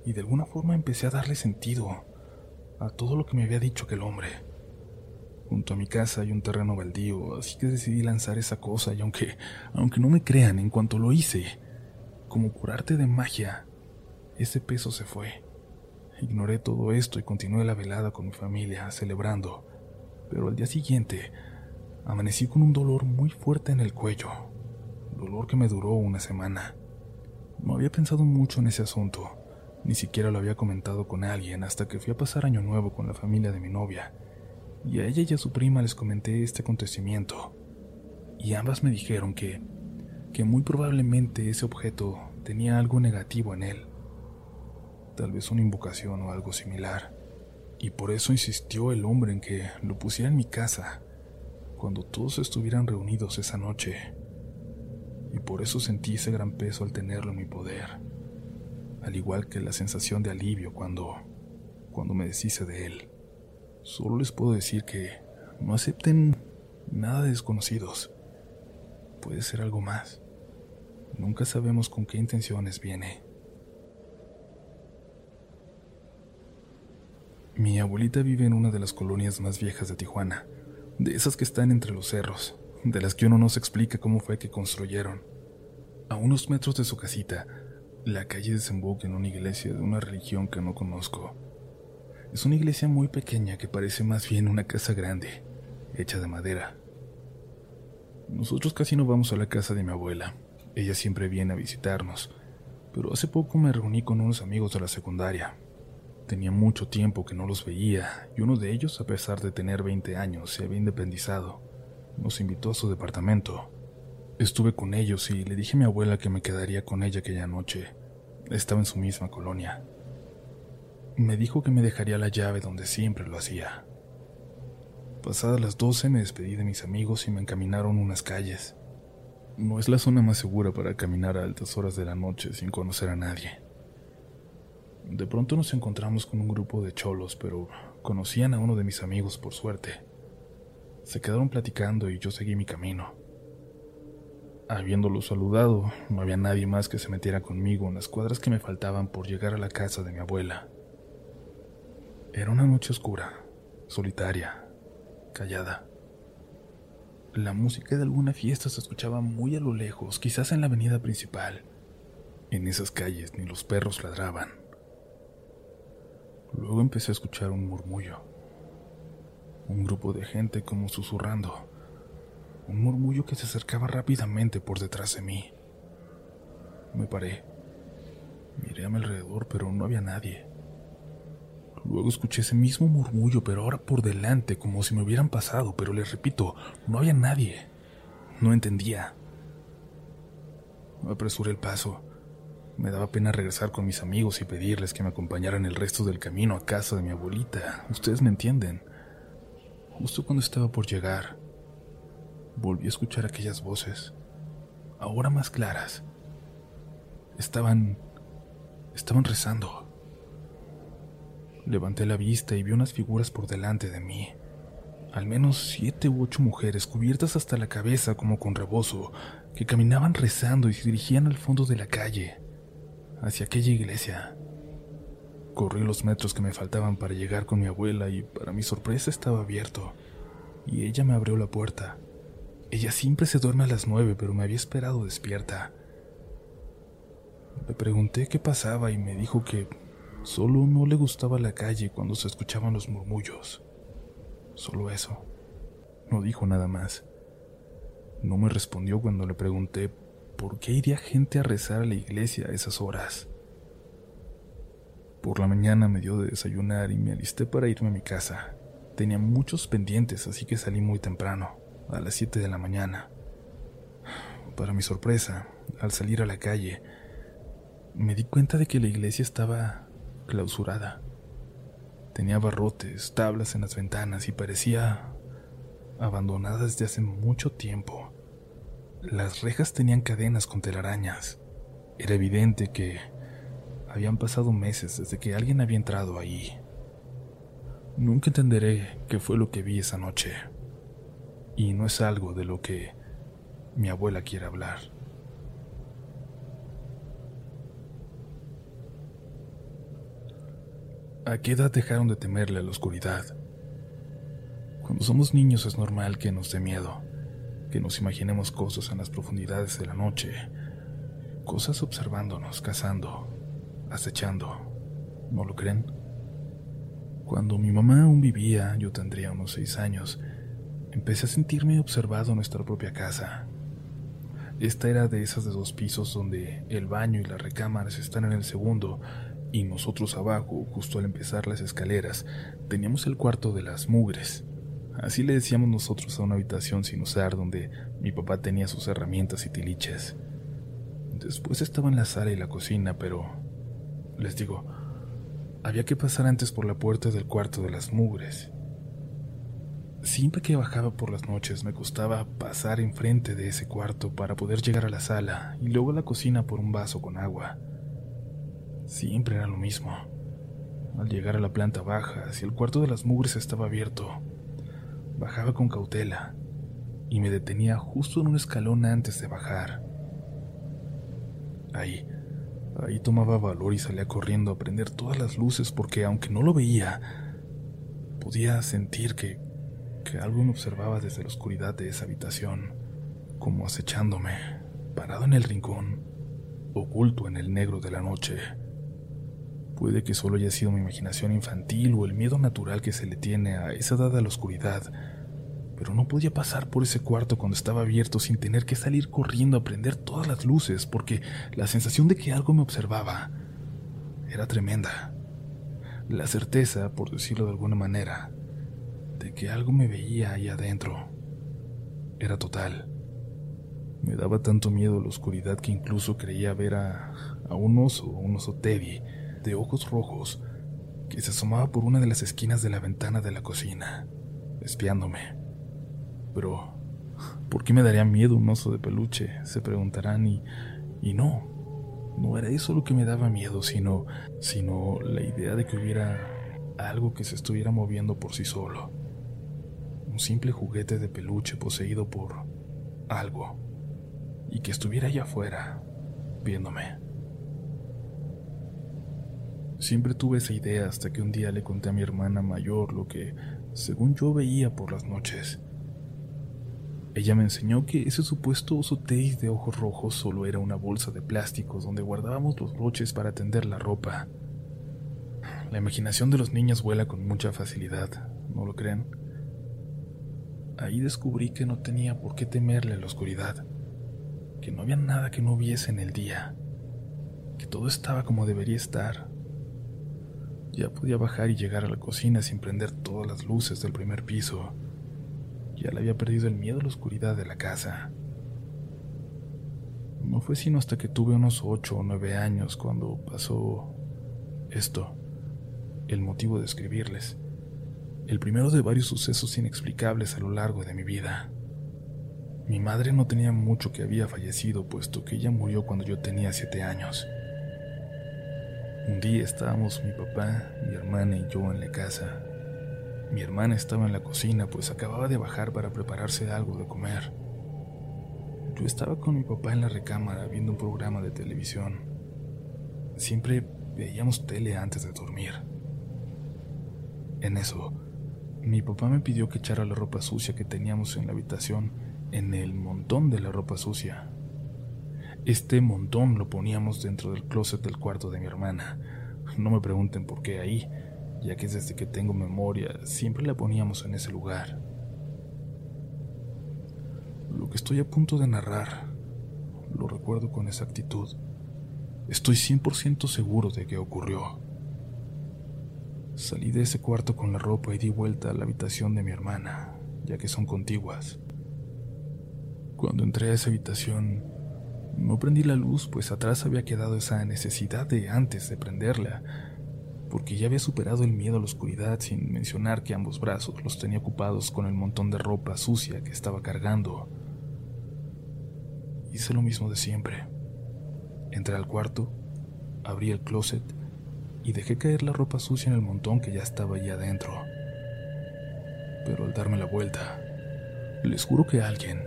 y de alguna forma empecé a darle sentido a todo lo que me había dicho aquel hombre. Junto a mi casa hay un terreno baldío, así que decidí lanzar esa cosa y aunque, aunque no me crean, en cuanto lo hice, como por arte de magia, ese peso se fue. Ignoré todo esto y continué la velada con mi familia, celebrando, pero al día siguiente amanecí con un dolor muy fuerte en el cuello, dolor que me duró una semana. No había pensado mucho en ese asunto, ni siquiera lo había comentado con alguien hasta que fui a pasar año nuevo con la familia de mi novia, y a ella y a su prima les comenté este acontecimiento, y ambas me dijeron que, que muy probablemente ese objeto tenía algo negativo en él, tal vez una invocación o algo similar, y por eso insistió el hombre en que lo pusiera en mi casa cuando todos estuvieran reunidos esa noche, y por eso sentí ese gran peso al tenerlo en mi poder al igual que la sensación de alivio cuando, cuando me deshice de él. Solo les puedo decir que no acepten nada de desconocidos. Puede ser algo más. Nunca sabemos con qué intenciones viene. Mi abuelita vive en una de las colonias más viejas de Tijuana, de esas que están entre los cerros, de las que uno no se explica cómo fue que construyeron. A unos metros de su casita la calle desemboca en una iglesia de una religión que no conozco. Es una iglesia muy pequeña que parece más bien una casa grande, hecha de madera. Nosotros casi no vamos a la casa de mi abuela, Ella siempre viene a visitarnos, pero hace poco me reuní con unos amigos de la secundaria. Tenía mucho tiempo que no los veía y uno de ellos, a pesar de tener 20 años, se había independizado. Nos invitó a su departamento. Estuve con ellos y le dije a mi abuela que me quedaría con ella aquella noche. Estaba en su misma colonia. Me dijo que me dejaría la llave donde siempre lo hacía. Pasadas las 12 me despedí de mis amigos y me encaminaron unas calles. No es la zona más segura para caminar a altas horas de la noche sin conocer a nadie. De pronto nos encontramos con un grupo de cholos, pero conocían a uno de mis amigos por suerte. Se quedaron platicando y yo seguí mi camino. Habiéndolo saludado, no había nadie más que se metiera conmigo en las cuadras que me faltaban por llegar a la casa de mi abuela. Era una noche oscura, solitaria, callada. La música de alguna fiesta se escuchaba muy a lo lejos, quizás en la avenida principal. En esas calles ni los perros ladraban. Luego empecé a escuchar un murmullo. Un grupo de gente como susurrando. Un murmullo que se acercaba rápidamente por detrás de mí. Me paré. Miré a mi alrededor, pero no había nadie. Luego escuché ese mismo murmullo, pero ahora por delante, como si me hubieran pasado, pero les repito, no había nadie. No entendía. Apresuré el paso. Me daba pena regresar con mis amigos y pedirles que me acompañaran el resto del camino a casa de mi abuelita. Ustedes me entienden. Justo cuando estaba por llegar, volví a escuchar aquellas voces, ahora más claras. Estaban... estaban rezando. Levanté la vista y vi unas figuras por delante de mí. Al menos siete u ocho mujeres cubiertas hasta la cabeza como con rebozo, que caminaban rezando y se dirigían al fondo de la calle, hacia aquella iglesia. Corrí los metros que me faltaban para llegar con mi abuela y para mi sorpresa estaba abierto, y ella me abrió la puerta. Ella siempre se duerme a las nueve, pero me había esperado despierta. Le pregunté qué pasaba y me dijo que Solo no le gustaba la calle cuando se escuchaban los murmullos. Solo eso. No dijo nada más. No me respondió cuando le pregunté por qué iría gente a rezar a la iglesia a esas horas. Por la mañana me dio de desayunar y me alisté para irme a mi casa. Tenía muchos pendientes, así que salí muy temprano, a las 7 de la mañana. Para mi sorpresa, al salir a la calle, me di cuenta de que la iglesia estaba clausurada. Tenía barrotes, tablas en las ventanas y parecía abandonada desde hace mucho tiempo. Las rejas tenían cadenas con telarañas. Era evidente que habían pasado meses desde que alguien había entrado ahí. Nunca entenderé qué fue lo que vi esa noche. Y no es algo de lo que mi abuela quiere hablar. ¿A qué edad dejaron de temerle a la oscuridad? Cuando somos niños es normal que nos dé miedo, que nos imaginemos cosas en las profundidades de la noche, cosas observándonos, cazando, acechando. ¿No lo creen? Cuando mi mamá aún vivía, yo tendría unos seis años, empecé a sentirme observado en nuestra propia casa. Esta era de esas de dos pisos donde el baño y las recámaras están en el segundo y nosotros abajo, justo al empezar las escaleras, teníamos el cuarto de las mugres. Así le decíamos nosotros a una habitación sin usar donde mi papá tenía sus herramientas y tiliches. Después estaban la sala y la cocina, pero... Les digo, había que pasar antes por la puerta del cuarto de las mugres. Siempre que bajaba por las noches me costaba pasar enfrente de ese cuarto para poder llegar a la sala y luego a la cocina por un vaso con agua. Siempre era lo mismo. Al llegar a la planta baja, si el cuarto de las mugres estaba abierto, bajaba con cautela y me detenía justo en un escalón antes de bajar. Ahí, ahí tomaba valor y salía corriendo a prender todas las luces porque aunque no lo veía, podía sentir que, que algo me observaba desde la oscuridad de esa habitación, como acechándome, parado en el rincón, oculto en el negro de la noche. Puede que solo haya sido mi imaginación infantil o el miedo natural que se le tiene a esa edad a la oscuridad, pero no podía pasar por ese cuarto cuando estaba abierto sin tener que salir corriendo a prender todas las luces, porque la sensación de que algo me observaba era tremenda. La certeza, por decirlo de alguna manera, de que algo me veía ahí adentro era total. Me daba tanto miedo la oscuridad que incluso creía ver a, a un oso, un oso Teddy, de ojos rojos, que se asomaba por una de las esquinas de la ventana de la cocina, espiándome. Pero, ¿por qué me daría miedo un oso de peluche? Se preguntarán y, y no, no era eso lo que me daba miedo, sino, sino la idea de que hubiera algo que se estuviera moviendo por sí solo. Un simple juguete de peluche poseído por algo y que estuviera allá afuera, viéndome. Siempre tuve esa idea hasta que un día le conté a mi hermana mayor lo que, según yo veía por las noches. Ella me enseñó que ese supuesto oso de ojos rojos solo era una bolsa de plásticos donde guardábamos los broches para tender la ropa. La imaginación de los niños vuela con mucha facilidad, ¿no lo creen? Ahí descubrí que no tenía por qué temerle a la oscuridad que no había nada que no viese en el día, que todo estaba como debería estar. Ya podía bajar y llegar a la cocina sin prender todas las luces del primer piso. Ya le había perdido el miedo a la oscuridad de la casa. No fue sino hasta que tuve unos ocho o nueve años cuando pasó esto, el motivo de escribirles, el primero de varios sucesos inexplicables a lo largo de mi vida. Mi madre no tenía mucho que había fallecido, puesto que ella murió cuando yo tenía siete años. Un día estábamos mi papá, mi hermana y yo en la casa. Mi hermana estaba en la cocina, pues acababa de bajar para prepararse algo de comer. Yo estaba con mi papá en la recámara viendo un programa de televisión. Siempre veíamos tele antes de dormir. En eso, mi papá me pidió que echara la ropa sucia que teníamos en la habitación en el montón de la ropa sucia. Este montón lo poníamos dentro del closet del cuarto de mi hermana. No me pregunten por qué ahí, ya que desde que tengo memoria siempre la poníamos en ese lugar. Lo que estoy a punto de narrar lo recuerdo con exactitud. Estoy 100% seguro de que ocurrió. Salí de ese cuarto con la ropa y di vuelta a la habitación de mi hermana, ya que son contiguas. Cuando entré a esa habitación, no prendí la luz, pues atrás había quedado esa necesidad de antes de prenderla, porque ya había superado el miedo a la oscuridad sin mencionar que ambos brazos los tenía ocupados con el montón de ropa sucia que estaba cargando. Hice lo mismo de siempre. Entré al cuarto, abrí el closet y dejé caer la ropa sucia en el montón que ya estaba allí adentro. Pero al darme la vuelta, les juro que alguien,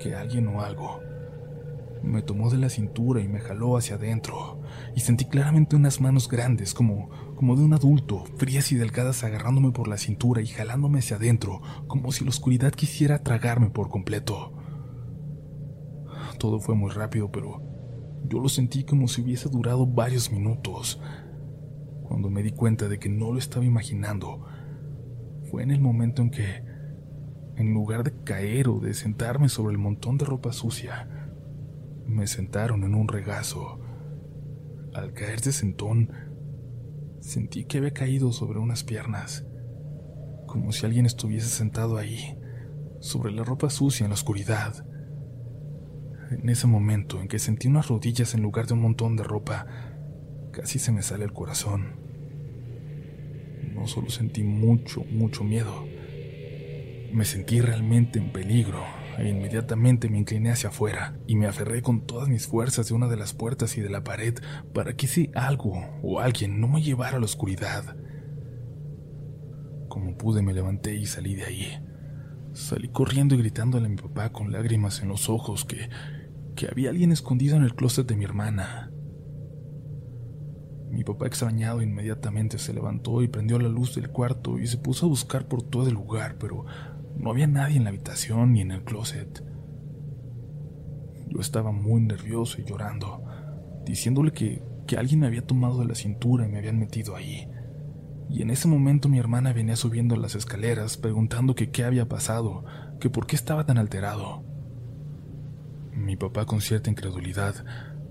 que alguien o algo me tomó de la cintura y me jaló hacia adentro, y sentí claramente unas manos grandes, como, como de un adulto, frías y delgadas agarrándome por la cintura y jalándome hacia adentro, como si la oscuridad quisiera tragarme por completo. Todo fue muy rápido, pero yo lo sentí como si hubiese durado varios minutos. Cuando me di cuenta de que no lo estaba imaginando, fue en el momento en que en lugar de caer o de sentarme sobre el montón de ropa sucia, me sentaron en un regazo. Al caer de sentón, sentí que había caído sobre unas piernas, como si alguien estuviese sentado ahí, sobre la ropa sucia en la oscuridad. En ese momento en que sentí unas rodillas en lugar de un montón de ropa, casi se me sale el corazón. No solo sentí mucho, mucho miedo, me sentí realmente en peligro e inmediatamente me incliné hacia afuera y me aferré con todas mis fuerzas de una de las puertas y de la pared para que si algo o alguien no me llevara a la oscuridad. Como pude me levanté y salí de ahí. Salí corriendo y gritándole a mi papá con lágrimas en los ojos que, que había alguien escondido en el closet de mi hermana. Mi papá extrañado inmediatamente se levantó y prendió la luz del cuarto y se puso a buscar por todo el lugar, pero no había nadie en la habitación ni en el closet. Yo estaba muy nervioso y llorando, diciéndole que, que alguien me había tomado de la cintura y me habían metido ahí. Y en ese momento mi hermana venía subiendo las escaleras preguntando que qué había pasado, que por qué estaba tan alterado. Mi papá con cierta incredulidad,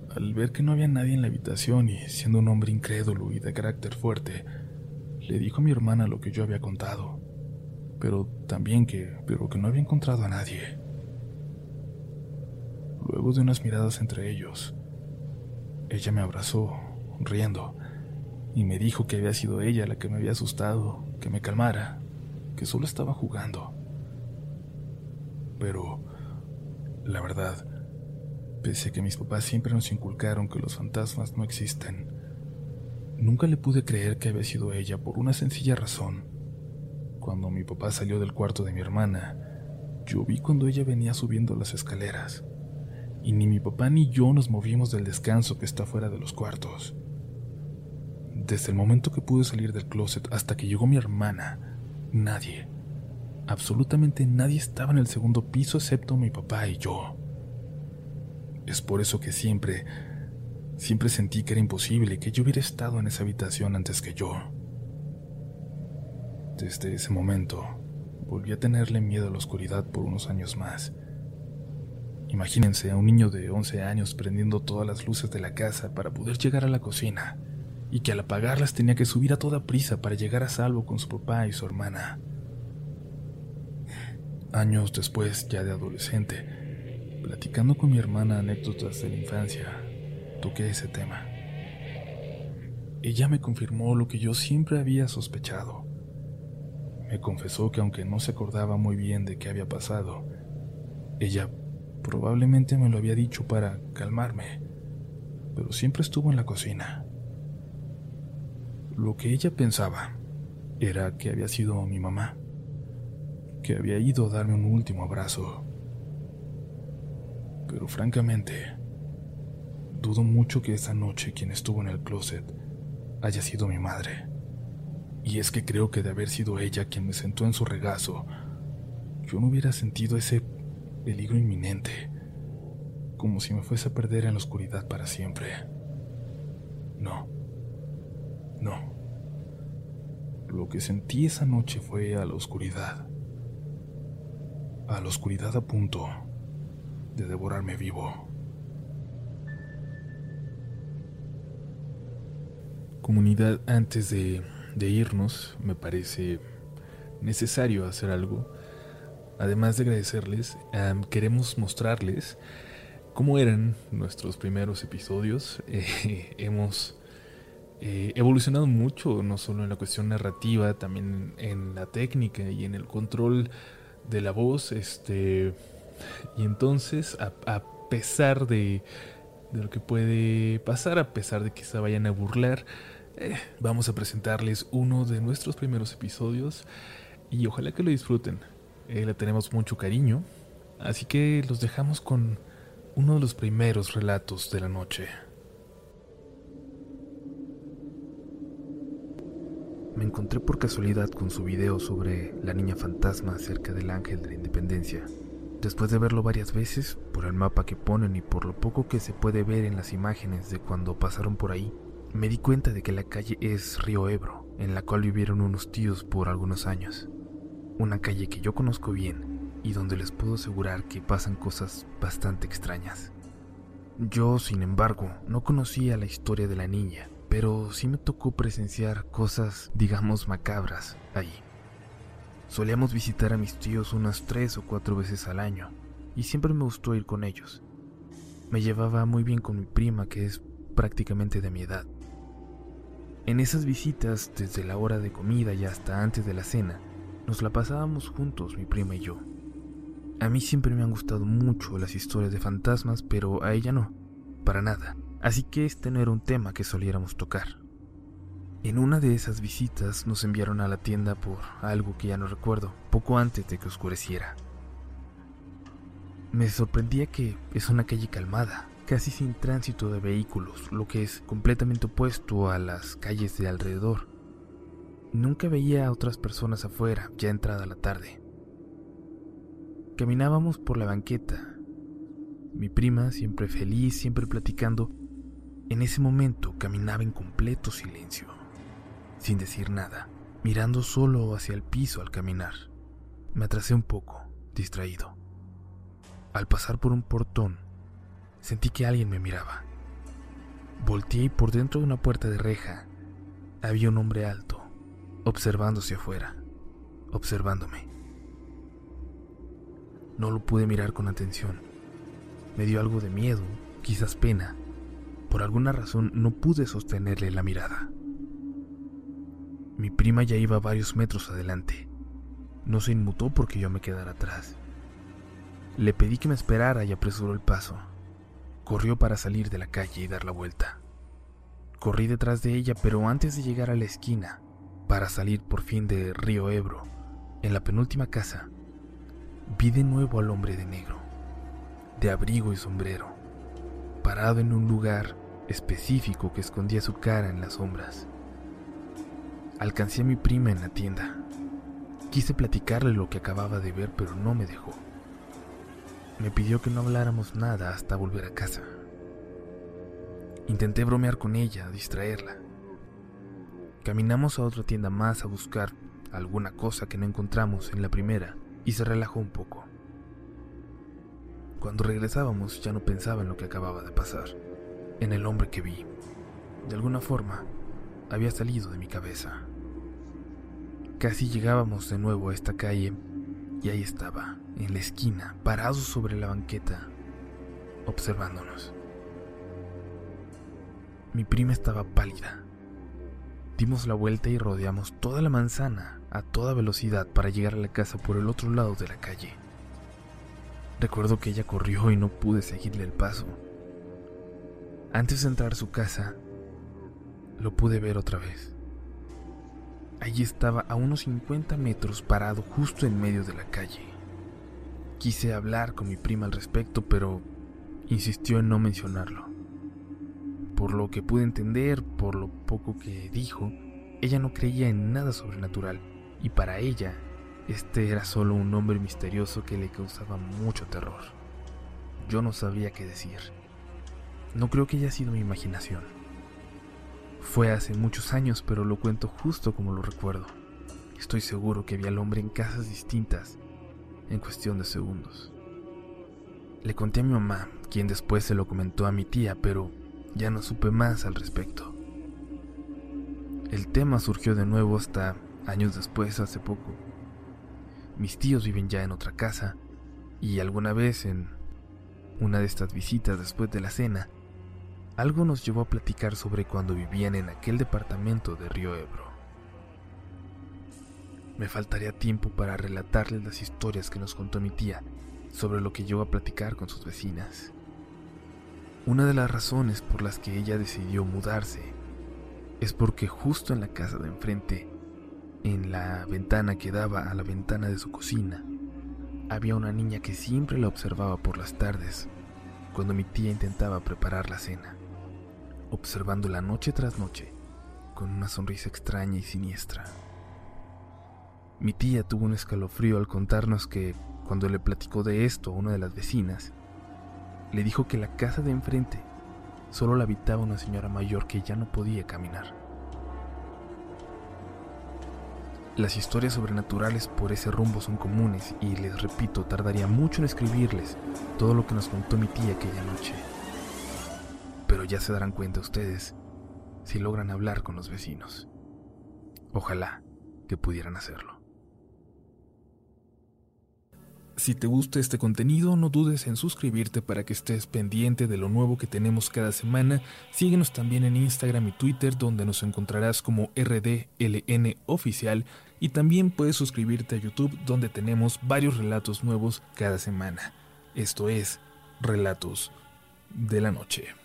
al ver que no había nadie en la habitación y siendo un hombre incrédulo y de carácter fuerte, le dijo a mi hermana lo que yo había contado, pero también que, pero que no había encontrado a nadie. Luego de unas miradas entre ellos, ella me abrazó, riendo, y me dijo que había sido ella la que me había asustado, que me calmara, que solo estaba jugando. Pero, la verdad, pese a que mis papás siempre nos inculcaron que los fantasmas no existen, nunca le pude creer que había sido ella por una sencilla razón. Cuando mi papá salió del cuarto de mi hermana, yo vi cuando ella venía subiendo las escaleras y ni mi papá ni yo nos movimos del descanso que está fuera de los cuartos. Desde el momento que pude salir del closet hasta que llegó mi hermana, nadie, absolutamente nadie estaba en el segundo piso excepto mi papá y yo. Es por eso que siempre, siempre sentí que era imposible que yo hubiera estado en esa habitación antes que yo. Desde ese momento, volví a tenerle miedo a la oscuridad por unos años más Imagínense a un niño de 11 años prendiendo todas las luces de la casa para poder llegar a la cocina, y que al apagarlas tenía que subir a toda prisa para llegar a salvo con su papá y su hermana. Años después, ya de adolescente, platicando con mi hermana anécdotas de la infancia, toqué ese tema. Ella me confirmó lo que yo siempre había sospechado. Me confesó que aunque no se acordaba muy bien de qué había pasado, ella Probablemente me lo había dicho para calmarme, pero siempre estuvo en la cocina. Lo que ella pensaba era que había sido mi mamá, que había ido a darme un último abrazo. Pero francamente, dudo mucho que esa noche quien estuvo en el closet haya sido mi madre. Y es que creo que de haber sido ella quien me sentó en su regazo, yo no hubiera sentido ese peligro inminente, como si me fuese a perder en la oscuridad para siempre. No, no. Lo que sentí esa noche fue a la oscuridad, a la oscuridad a punto de devorarme vivo. Comunidad, antes de, irnos, me parece necesario hacer algo Además de agradecerles, queremos mostrarles cómo eran nuestros primeros episodios. [laughs] Eh, hemos eh, evolucionado mucho, no solo en la cuestión narrativa, también en la técnica y en el control de la voz. Este, y entonces, a, pesar de, lo que puede pasar, a pesar de que se vayan a burlar, eh, vamos a presentarles uno de nuestros primeros episodios y ojalá que lo disfruten. Eh, le tenemos mucho cariño, así que los dejamos con uno de los primeros relatos de la noche. Me encontré por casualidad con su video sobre la niña fantasma cerca del Ángel de la Independencia. Después de verlo varias veces, por el mapa que ponen y por lo poco que se puede ver en las imágenes de cuando pasaron por ahí, me di cuenta de que la calle es Río Ebro, en la cual vivieron unos tíos por algunos años una calle que yo conozco bien y donde les puedo asegurar que pasan cosas bastante extrañas. Yo, sin embargo, no conocía la historia de la niña, pero sí me tocó presenciar cosas, digamos, macabras ahí. Solíamos visitar a mis tíos unas tres o cuatro veces al año, y siempre me gustó ir con ellos. Me llevaba muy bien con mi prima, que es prácticamente de mi edad. En esas visitas, desde la hora de comida y hasta antes de la cena, nos la pasábamos juntos, mi prima y yo. A mí siempre me han gustado mucho las historias de fantasmas, pero a ella no, para nada. Así que este no era un tema que soliéramos tocar. En una de esas visitas nos enviaron a la tienda por algo que ya no recuerdo, poco antes de que oscureciera. Me sorprendía que es una calle calmada, casi sin tránsito de vehículos, lo que es completamente opuesto a las calles de alrededor. Nunca veía a otras personas afuera, ya entrada la tarde. Caminábamos por la banqueta. Mi prima, siempre feliz, siempre platicando, en ese momento caminaba en completo silencio. Sin decir nada, mirando solo hacia el piso al caminar. Me atrasé un poco, distraído. Al pasar por un portón, sentí que alguien me miraba. Volteé y por dentro de una puerta de reja había un hombre alto, observándose afuera, observándome. No lo pude mirar con atención. Me dio algo de miedo, quizás pena. Por alguna razón no pude sostenerle la mirada. Mi prima ya iba varios metros adelante. No se inmutó porque yo me quedara atrás. Le pedí que me esperara y apresuró el paso. Corrió para salir de la calle y dar la vuelta. Corrí detrás de ella, pero antes de llegar a la esquina, para salir por fin de Río Ebro, en la penúltima casa, vi de nuevo al hombre de negro, de abrigo y sombrero, parado en un lugar específico que escondía su cara en las sombras. Alcancé a mi prima en la tienda. Quise platicarle lo que acababa de ver, pero no me dejó. Me pidió que no habláramos nada hasta volver a casa. Intenté bromear con ella, distraerla. Caminamos a otra tienda más a buscar alguna cosa que no encontramos en la primera y se relajó un poco. Cuando regresábamos ya no pensaba en lo que acababa de pasar, en el hombre que vi. De alguna forma, había salido de mi cabeza. Casi llegábamos de nuevo a esta calle y ahí estaba, en la esquina, parado sobre la banqueta, observándonos. Mi prima estaba pálida. Dimos la vuelta y rodeamos toda la manzana a toda velocidad para llegar a la casa por el otro lado de la calle. Recuerdo que ella corrió y no pude seguirle el paso. Antes de entrar a su casa, lo pude ver otra vez. Allí estaba a unos 50 metros parado justo en medio de la calle. Quise hablar con mi prima al respecto, pero insistió en no mencionarlo. Por lo que pude entender, por lo poco que dijo, ella no creía en nada sobrenatural y para ella este era solo un hombre misterioso que le causaba mucho terror. Yo no sabía qué decir. No creo que haya sido mi imaginación. Fue hace muchos años, pero lo cuento justo como lo recuerdo. Estoy seguro que vi al hombre en casas distintas en cuestión de segundos. Le conté a mi mamá, quien después se lo comentó a mi tía, pero ya no supe más al respecto. El tema surgió de nuevo hasta Años después, hace poco, mis tíos viven ya en otra casa y alguna vez en una de estas visitas después de la cena, algo nos llevó a platicar sobre cuando vivían en aquel departamento de Río Ebro. Me faltaría tiempo para relatarles las historias que nos contó mi tía sobre lo que llegó a platicar con sus vecinas. Una de las razones por las que ella decidió mudarse es porque justo en la casa de enfrente en la ventana que daba a la ventana de su cocina, había una niña que siempre la observaba por las tardes, cuando mi tía intentaba preparar la cena, observándola noche tras noche, con una sonrisa extraña y siniestra. Mi tía tuvo un escalofrío al contarnos que, cuando le platicó de esto a una de las vecinas, le dijo que la casa de enfrente solo la habitaba una señora mayor que ya no podía caminar. Las historias sobrenaturales por ese rumbo son comunes y les repito, tardaría mucho en escribirles todo lo que nos contó mi tía aquella noche. Ya se darán cuenta ustedes si logran hablar con los vecinos. Ojalá que pudieran hacerlo. Si te gusta este contenido, no dudes en suscribirte para que estés pendiente de lo nuevo que tenemos cada semana. Síguenos también en Instagram y Twitter, donde nos encontrarás como RDLN Oficial. Y también puedes suscribirte a YouTube, donde tenemos varios relatos nuevos cada semana. Esto es Relatos de la Noche.